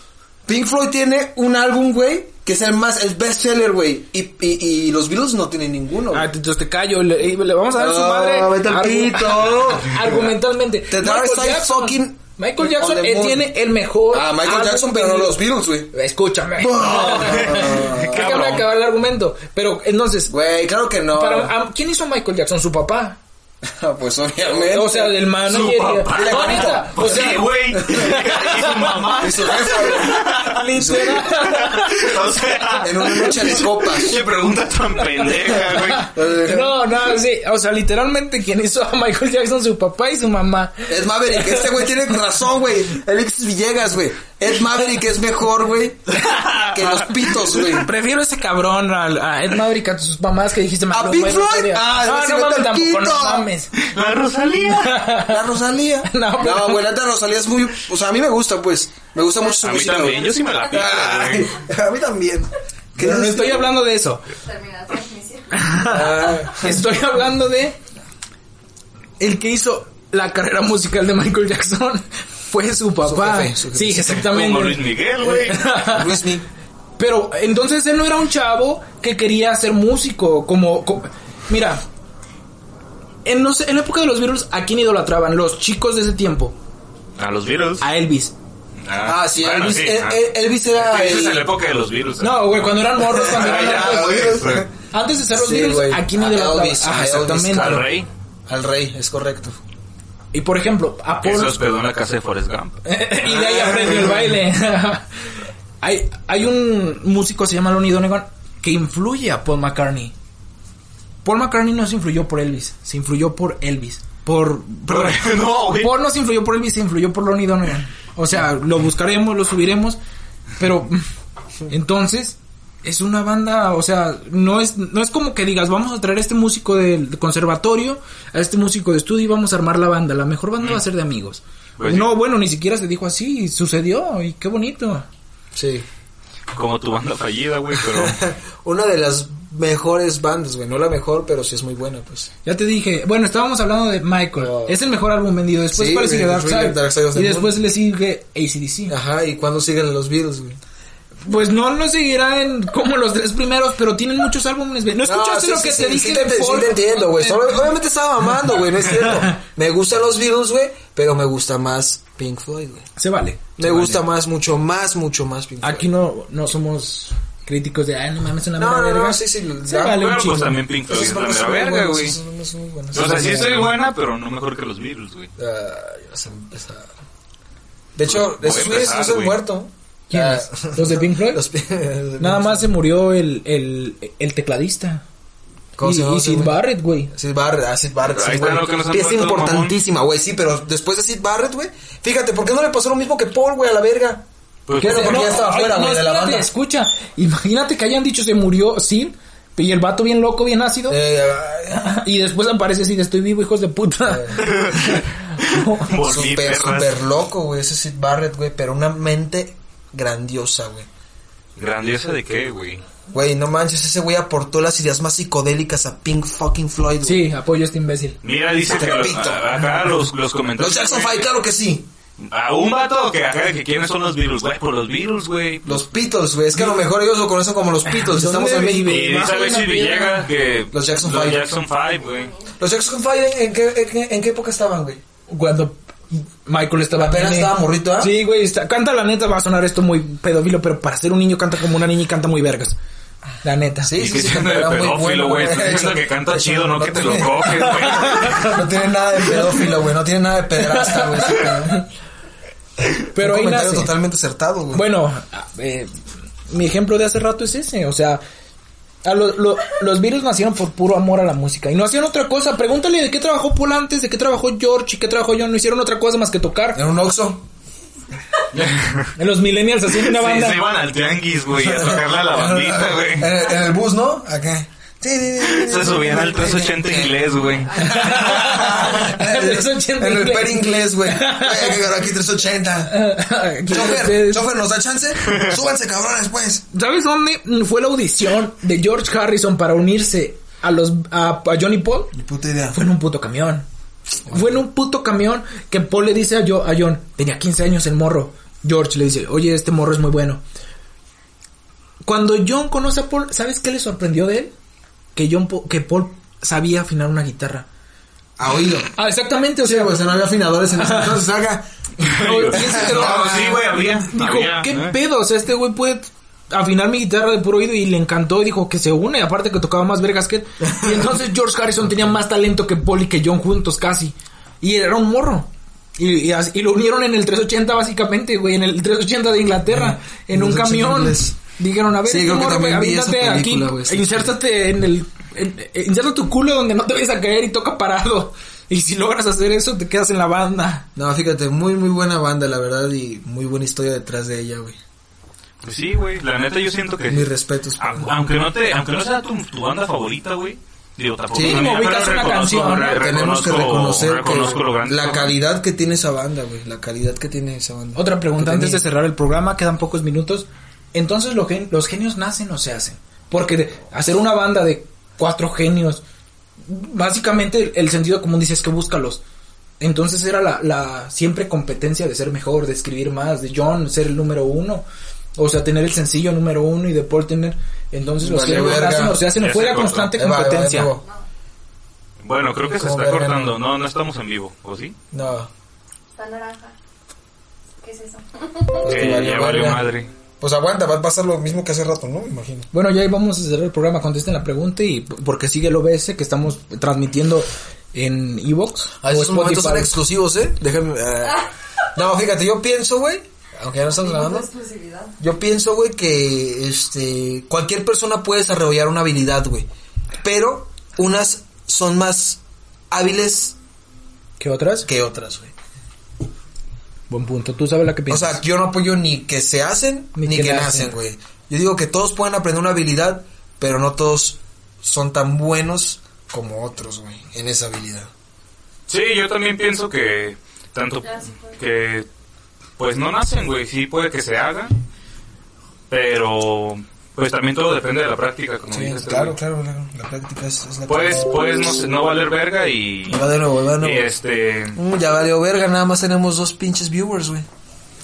Speaker 3: Pink Floyd tiene un álbum, güey, que es el más, el best seller, güey. Y, y, y los Beatles no tienen ninguno.
Speaker 1: Ah, entonces te callo, le, le vamos a dar a su
Speaker 3: No,
Speaker 1: madre
Speaker 3: vete al pito. *laughs*
Speaker 1: argumentalmente.
Speaker 3: The Dark Side fucking
Speaker 1: Michael Jackson
Speaker 3: moon.
Speaker 1: tiene el mejor.
Speaker 3: Ah, Michael Jackson, pero no los Beatles, güey.
Speaker 1: Escúchame.
Speaker 3: Ah.
Speaker 1: Déjame
Speaker 2: Cabrón.
Speaker 1: acabar el argumento. Pero entonces,
Speaker 3: Güey, claro que no.
Speaker 1: para, ¿quién hizo a Michael Jackson? Su papá. *laughs*
Speaker 3: pues obviamente.
Speaker 1: O sea, del manager.
Speaker 2: Su papá.
Speaker 1: y- neta, O
Speaker 2: sí,
Speaker 1: sea,
Speaker 2: güey. *laughs* Y su mamá.
Speaker 3: Y su jefa, *laughs*
Speaker 1: literal.
Speaker 2: O sea,
Speaker 3: en una noche de copas.
Speaker 2: qué pregunta tan pendeja, güey.
Speaker 1: No, no, sí. O sea, literalmente quien hizo a Michael Jackson, su papá y su mamá.
Speaker 3: Ed Maverick, este güey tiene razón, güey. Alexis Villegas, güey. Ed Maverick es mejor, güey, que los pitos, güey.
Speaker 1: Prefiero ese cabrón al- a, Ed Maverick a tus mamás que dijiste
Speaker 3: ¿A Pink Floyd?
Speaker 1: Rosalía.
Speaker 3: Ah,
Speaker 1: no, no mames tampoco, no mames.
Speaker 2: La Rosalía.
Speaker 3: La Rosalía. *laughs*
Speaker 1: No,
Speaker 3: No,
Speaker 1: pero-
Speaker 3: güey, la neta Rosalía es muy... O sea, a mí me gusta, pues. Me gusta mucho su
Speaker 2: A mí
Speaker 3: música,
Speaker 2: también,
Speaker 3: güey.
Speaker 2: yo sí me la güey.
Speaker 3: a mí también. ¿Qué
Speaker 1: Pero no estoy hablando de eso.
Speaker 4: Termina la transmisión.
Speaker 3: Ah, *laughs*
Speaker 1: Estoy hablando de el que hizo la carrera musical de Michael Jackson fue su papá.
Speaker 3: jefe, su jefe.
Speaker 1: Sí,
Speaker 2: Como Luis
Speaker 1: exactamente.
Speaker 2: Miguel, güey. *laughs*
Speaker 3: Luismi.
Speaker 1: Pero entonces él no era un chavo que quería ser músico, como, co- mira, en, los- en la época de los Beatles, ¿a quién idolatraban? Los chicos de ese tiempo,
Speaker 2: A los Beatles.
Speaker 1: a Elvis.
Speaker 3: Ah, sí,
Speaker 2: bueno,
Speaker 3: Elvis,
Speaker 2: sí,
Speaker 3: El-
Speaker 2: ah.
Speaker 3: El- Elvis era...
Speaker 2: Es
Speaker 3: el-
Speaker 2: la época de los Beatles.
Speaker 1: No, güey, cuando eran morros, cuando eran
Speaker 2: Ya,
Speaker 1: morros.
Speaker 2: güey.
Speaker 1: Antes de ser los
Speaker 3: Sí,
Speaker 1: Beatles,
Speaker 3: güey.
Speaker 1: ¿a quién
Speaker 3: A
Speaker 1: idolatraban?
Speaker 3: Elvis,
Speaker 1: Ah,
Speaker 3: Elvis,
Speaker 1: exactamente.
Speaker 2: Al rey.
Speaker 3: Al rey, es correcto.
Speaker 1: Y por ejemplo, a
Speaker 2: Que
Speaker 1: Paul...
Speaker 2: se hospedó en la casa de Forrest Gump. *laughs*
Speaker 1: y de ahí aprendió el baile. *laughs* hay, hay un músico, se llama Lonnie Donegan, que influye a Paul McCartney. Paul McCartney no se influyó por Elvis, se influyó por Elvis. Por, perdón, *laughs*
Speaker 2: no, güey.
Speaker 1: Paul no se influyó por Elvis, se influyó por Lonnie Donegan. O sea, lo buscaremos, lo subiremos, pero entonces es una banda, o sea, no es no es como que digas, vamos a traer a este músico del conservatorio, a este músico de estudio y vamos a armar la banda. La mejor banda va a ser de amigos.
Speaker 2: Pues
Speaker 1: no, bueno, ni siquiera se dijo así, sucedió y qué bonito.
Speaker 3: Sí.
Speaker 2: Como tu banda fallida, güey, pero... *laughs*
Speaker 3: Una de las mejores bandas, güey. No la mejor, pero sí es muy buena, pues.
Speaker 1: Ya te dije, bueno, estábamos hablando de Michael.
Speaker 3: Oh.
Speaker 1: Es el mejor álbum vendido. Después
Speaker 3: Sí,
Speaker 1: cuál sigue Dark Side.
Speaker 3: Dark
Speaker 1: y después le sigue ACDC.
Speaker 3: Ajá, ¿y cuándo siguen los Beatles, güey?
Speaker 1: Pues no lo seguirá en como los tres primeros, pero tienen muchos álbumes. ¿No escuchaste
Speaker 3: sí,
Speaker 1: lo
Speaker 3: sí,
Speaker 1: que
Speaker 3: sí,
Speaker 1: te
Speaker 3: sí,
Speaker 1: dije
Speaker 3: sí te, sí
Speaker 1: Paul?
Speaker 3: te entiendo, güey. Obviamente estaba mamando, güey, no es cierto. *laughs* Me gustan los Beatles, güey, pero me gusta más Pink Floyd, güey.
Speaker 1: Se vale.
Speaker 3: Me
Speaker 1: se
Speaker 3: gusta
Speaker 1: vale.
Speaker 3: más, mucho más, mucho más Pink Floyd.
Speaker 1: Aquí no, no somos críticos de, ay, no mames, una
Speaker 3: No,
Speaker 1: mera
Speaker 3: no, no, sí, sí,
Speaker 1: Se
Speaker 3: ya,
Speaker 1: vale un
Speaker 2: pues también Pink Floyd es la mera verga, güey. O sea, sí estoy buena, pero no mejor que los Beatles, güey.
Speaker 3: Ah, ya vas a empezar. De hecho,
Speaker 2: a
Speaker 3: esos güeyes no se han muerto.
Speaker 1: ¿Quiénes?
Speaker 3: Ah,
Speaker 1: ¿Los de Pink Floyd? *laughs*
Speaker 3: los *laughs*
Speaker 1: Nada más se murió el, el, el tecladista.
Speaker 3: ¿Cómo
Speaker 1: y,
Speaker 3: se llama
Speaker 1: y
Speaker 3: ese
Speaker 1: Sid? Barrett, güey.
Speaker 3: Sid Barrett, ah, Sid Barrett,
Speaker 2: Ahí
Speaker 3: sí,
Speaker 2: está
Speaker 3: güey.
Speaker 2: lo que nos han
Speaker 3: Pieza
Speaker 2: muerto,
Speaker 3: importantísima, güey, sí, pero después de Sid Barrett, güey, fíjate, ¿por qué no le pasó lo mismo que Paul, güey, a la verga?
Speaker 2: Pues,
Speaker 3: porque ya estaba
Speaker 1: ay,
Speaker 3: fuera,
Speaker 1: no,
Speaker 3: güey, de la banda.
Speaker 1: escucha. Imagínate que hayan dicho se murió Sid y el vato bien loco, bien ácido.
Speaker 3: Eh,
Speaker 1: Y después aparece Sid, estoy vivo, hijos de puta. *laughs*
Speaker 3: super,
Speaker 2: perras.
Speaker 3: super loco, güey, ese Sid Barrett, güey, pero una mente grandiosa, güey.
Speaker 2: ¿Grandiosa de qué, güey?
Speaker 3: Güey, no manches, ese güey aportó las ideas más psicodélicas a Pink fucking Floyd, güey.
Speaker 1: sí, apoyo a este imbécil.
Speaker 2: Mira, dice que los,
Speaker 3: Repito.
Speaker 2: acá los, los comentarios.
Speaker 3: Los Jackson Five, claro que sí.
Speaker 2: A un vato que acá de que quiénes son los Beatles, güey, por los Beatles, güey.
Speaker 3: Los Beatles, güey, es que a lo mejor ellos lo conocen como los Beatles,
Speaker 1: ¿Dónde
Speaker 3: estamos en México.
Speaker 2: Y dice Alexis Villegas que
Speaker 3: Los Jackson Five.
Speaker 2: Jackson Five, güey.
Speaker 3: Los Jackson Five, ¿en qué, en qué, en qué época estaban, güey?
Speaker 1: Cuando Michael estaba
Speaker 3: Apenas estaba morrito, ¿ah?
Speaker 1: Sí, güey, está- canta la neta, va a sonar esto muy pedófilo, pero para ser un niño canta como una niña y canta muy vergas. La neta.
Speaker 3: Sí, sí,
Speaker 2: que
Speaker 3: sí,
Speaker 2: siendo de pedófilo,
Speaker 3: bueno,
Speaker 2: güey. diciendo que canta *laughs* chido, no que te lo
Speaker 3: tiene-
Speaker 2: coges, güey. *laughs*
Speaker 3: No tiene nada de pedófilo, güey, no tiene nada de pederasta, güey.
Speaker 1: Pero
Speaker 3: Un
Speaker 1: ahí
Speaker 3: comentario
Speaker 1: nace.
Speaker 3: totalmente acertado, güey.
Speaker 1: Bueno, eh, mi ejemplo de hace rato es ese, o sea, a lo- lo- los Beatles nacieron por puro amor a la música y no hacían otra cosa. Pregúntale de qué trabajó Paul antes, de qué trabajó George y qué trabajó John. No hicieron otra cosa más que tocar.
Speaker 3: En un Oxxo. *laughs*
Speaker 1: En los millennials hacían una
Speaker 2: Sí,
Speaker 1: banda.
Speaker 2: se iban al tianguis, güey, a tocarle a la bandita, *laughs*
Speaker 3: En
Speaker 2: güey.
Speaker 3: el, en el bus, ¿no? Acá.
Speaker 2: Se subían al 380 inglés, güey.
Speaker 3: En *laughs* el,
Speaker 1: 380
Speaker 3: en el
Speaker 1: inglés.
Speaker 3: per inglés, güey. *laughs* Aquí 380. *laughs* Chofer, chofer, ¿nos da chance? Súbanse, cabrones, pues.
Speaker 1: ¿Sabes dónde fue la audición de George Harrison para unirse a los a, a Johnny Paul?
Speaker 3: Ni puta idea.
Speaker 1: Fue en un puto camión. Fue en un puto camión que Paul le dice a, Jo- a John, tenía 15 años el morro. George le dice, oye, este morro es muy bueno. Cuando John conoce a Paul, ¿sabes qué le sorprendió de él? Que John Po- que Paul sabía afinar una guitarra.
Speaker 3: A oído.
Speaker 1: Ah, exactamente, o
Speaker 3: Sí,
Speaker 1: sea,
Speaker 3: pues no había afinadores en ese entonces, haga. *laughs*
Speaker 2: Sí, güey, había.
Speaker 1: dijo,
Speaker 2: había,
Speaker 1: ¿qué
Speaker 2: ¿eh?
Speaker 1: pedo? O sea, este güey puede afinar mi guitarra de puro oído y le encantó y dijo que se une, aparte que tocaba más vergas que él. Y entonces George Harrison tenía más talento que Paul y que John juntos casi. Y era un morro. Y, y así- y lo unieron en el 380 básicamente, güey, en el 380 de Inglaterra, en un
Speaker 3: 380
Speaker 1: camión.
Speaker 3: inglés.
Speaker 1: Dijeron, a ver,
Speaker 3: Sí, creo que también vi esa
Speaker 1: aquí,
Speaker 3: sí.
Speaker 1: insértate en el, en- eh, inserta tu culo donde no te vayas a caer y toca parado. Y si logras hacer eso, te quedas en la banda.
Speaker 3: No, fíjate, muy, muy buena banda, la verdad, y muy buena historia detrás de ella, güey.
Speaker 2: Pues sí, güey, la neta yo siento que...
Speaker 3: Mis respetos.
Speaker 2: a-
Speaker 3: pero-
Speaker 2: aunque no te, aunque no sea tu, tu banda favorita, güey. Digo, tampoco.
Speaker 3: Sí,
Speaker 2: pero
Speaker 1: ubicas una canción,
Speaker 2: re-
Speaker 3: Tenemos que reconocer que la calidad que tiene esa banda, güey. La calidad que tiene esa banda.
Speaker 1: Otra pregunta antes de cerrar el programa, quedan pocos minutos. Entonces, ¿lo gen- ¿los genios nacen o se hacen? Porque de- hacer una banda de cuatro genios, básicamente el sentido común dice es que búscalos. Entonces era la, la siempre competencia de ser mejor, de escribir más, de John ser el número uno. O sea, tener el sencillo número uno y de Paul tener... Entonces los
Speaker 3: Vale,
Speaker 1: genios nacen o se hacen,
Speaker 2: Ya
Speaker 1: fue
Speaker 2: se
Speaker 1: la
Speaker 2: cortó.
Speaker 1: constante
Speaker 3: Eh,
Speaker 1: competencia.
Speaker 2: Bueno, creo que se está cortando.
Speaker 3: no.
Speaker 2: No, estamos en vivo, ¿o sí?
Speaker 3: No.
Speaker 4: Está naranja. ¿Qué es eso?
Speaker 2: Eh, ya valió madre.
Speaker 3: Pues aguanta, va a pasar lo mismo que hace rato, ¿no? Me imagino.
Speaker 1: Bueno, ya vamos a cerrar el programa, contesten la pregunta y porque sigue el OBS que estamos transmitiendo en Evox
Speaker 3: A esos momentos son exclusivos, ¿eh? Déjame. eh. No, fíjate, yo pienso, güey. Aunque ya no estamos grabando.
Speaker 4: exclusividad.
Speaker 3: Yo pienso, güey, que este cualquier persona puede desarrollar una habilidad, güey. Pero unas son más hábiles
Speaker 1: ¿Qué otras?
Speaker 3: que otras, güey.
Speaker 1: Buen punto. ¿Tú sabes la que
Speaker 3: O
Speaker 1: piensas?
Speaker 3: sea, yo no apoyo ni que se hacen
Speaker 1: Ni
Speaker 3: ni,
Speaker 1: que
Speaker 3: que,
Speaker 1: nacen.
Speaker 3: güey. Yo digo que todos pueden aprender una habilidad, pero no todos son tan buenos como otros, güey, en esa habilidad.
Speaker 2: Sí, yo también pienso que tanto que pues no nacen, güey, sí puede que se hagan, pero pues también todo depende de la práctica, como
Speaker 3: Sí,
Speaker 2: dices.
Speaker 3: claro, claro, claro. La práctica es, es la
Speaker 2: Puedes, puedes no, no valer verga y,
Speaker 3: Va de nuevo, va de
Speaker 2: y
Speaker 3: nuevo.
Speaker 2: este,
Speaker 3: Mm, ya valió verga, nada más tenemos dos pinches viewers, güey.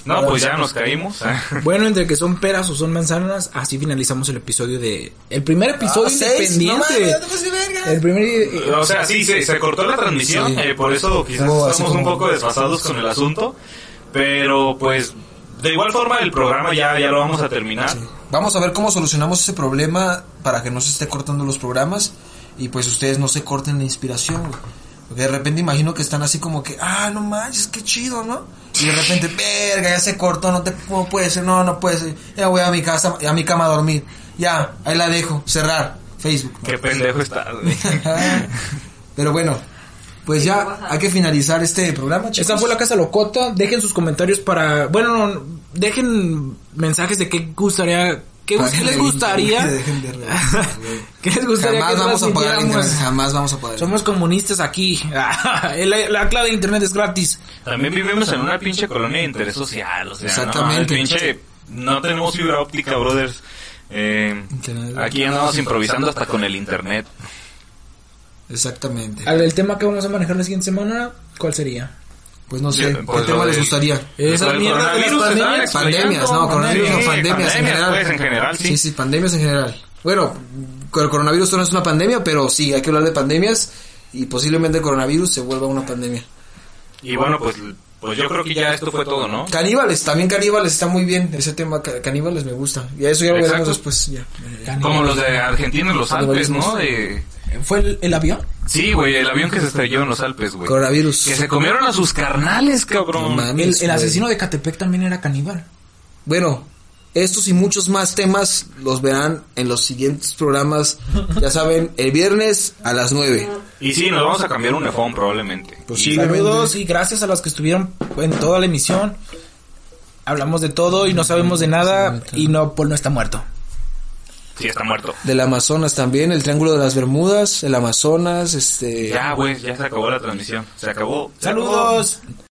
Speaker 2: no, pues ya nos caímos. *laughs*
Speaker 1: Bueno, entre que son peras o son manzanas, así finalizamos el episodio de... El primer episodio
Speaker 3: Ah, seis, no
Speaker 1: independiente.
Speaker 3: mames, de verga.
Speaker 1: el primer... eh,
Speaker 2: O sea, sí, se, se cortó la transmisión,
Speaker 3: Sí.
Speaker 2: eh, por eso quizás estamos un poco desfasados con el asunto. Pero pues de igual forma el programa ya, ya lo vamos a terminar.
Speaker 3: Vamos a ver cómo solucionamos ese problema para que no se esté cortando los programas y pues ustedes no se corten la inspiración, güey. Porque de repente imagino que están así como que, ah, no manches, qué chido, ¿no? Y de repente, verga, ya se cortó, no te no puede ser, no, no puede ser. Ya voy a mi casa, a mi cama a dormir. Ya, ahí la dejo, cerrar Facebook. ¿no?
Speaker 2: Qué pendejo estás, güey. *laughs*
Speaker 3: Pero bueno, pues ya hay que finalizar este programa, chicos.
Speaker 1: Esta fue la Casa Locota. Dejen sus comentarios para... Bueno, no, dejen mensajes de qué gustaría... ¿Qué, les
Speaker 3: le-
Speaker 1: gustaría?
Speaker 3: dejen de reír. *laughs*
Speaker 1: ¿Qué les gustaría
Speaker 3: Jamás
Speaker 1: que
Speaker 3: vamos a pagar internet, jamás vamos a pagar.
Speaker 1: Somos comunistas aquí. *laughs* la, la clave de internet es gratis.
Speaker 2: También vivimos en una pinche colonia de interés social, o sea,
Speaker 3: Exactamente.
Speaker 2: ¿no? Pinche, no tenemos fibra óptica, brothers. Eh,
Speaker 3: Internet.
Speaker 2: aquí andamos improvisando hasta con el internet.
Speaker 3: Exactamente.
Speaker 1: Al el tema que vamos a manejar la siguiente semana, ¿cuál sería?
Speaker 3: Pues no sé,
Speaker 2: Pues
Speaker 3: ¿qué tema
Speaker 2: lo
Speaker 3: les gustaría?
Speaker 1: Esa mierda de las
Speaker 2: coronavirus, estaban
Speaker 1: pandemias.
Speaker 3: no, coronavirus no, pandemias en general.
Speaker 2: pues, en general, sí.
Speaker 3: Sí, sí, pandemias en general. Bueno, el coronavirus no es una pandemia, pero sí, hay que hablar de pandemias y posiblemente el coronavirus se vuelva una pandemia.
Speaker 2: Y bueno, pues, pues yo creo que ya esto fue todo, ¿no?
Speaker 3: Caníbales, también caníbales está muy bien, ese tema ca- caníbales me gusta. Y eso ya lo veremos
Speaker 2: Exacto.
Speaker 3: después, ya.
Speaker 2: Como los de Argentina en los Alpes, ¿no? De...
Speaker 1: ¿Fue el, el avión?
Speaker 2: Sí, güey, el avión que se estrelló en los Alpes, güey.
Speaker 3: Coronavirus.
Speaker 2: Que se comieron a sus carnales, cabrón.
Speaker 3: mames,
Speaker 1: El, el asesino de Catepec también era caníbal.
Speaker 3: Bueno, estos y muchos más temas los verán en los siguientes programas. *laughs* Ya saben, el viernes a las 9.
Speaker 2: Y sí, nos vamos a cambiar un iPhone probablemente.
Speaker 1: Saludos y gracias a los que estuvieron en toda la emisión. Hablamos de todo y no sabemos de nada y no Paul no está muerto.
Speaker 2: Sí, está muerto.
Speaker 3: Del Amazonas también, el Triángulo de las Bermudas, el Amazonas, este...
Speaker 2: Ya, güey, ya se acabó la transmisión. Se acabó. Se acabó.
Speaker 1: Saludos.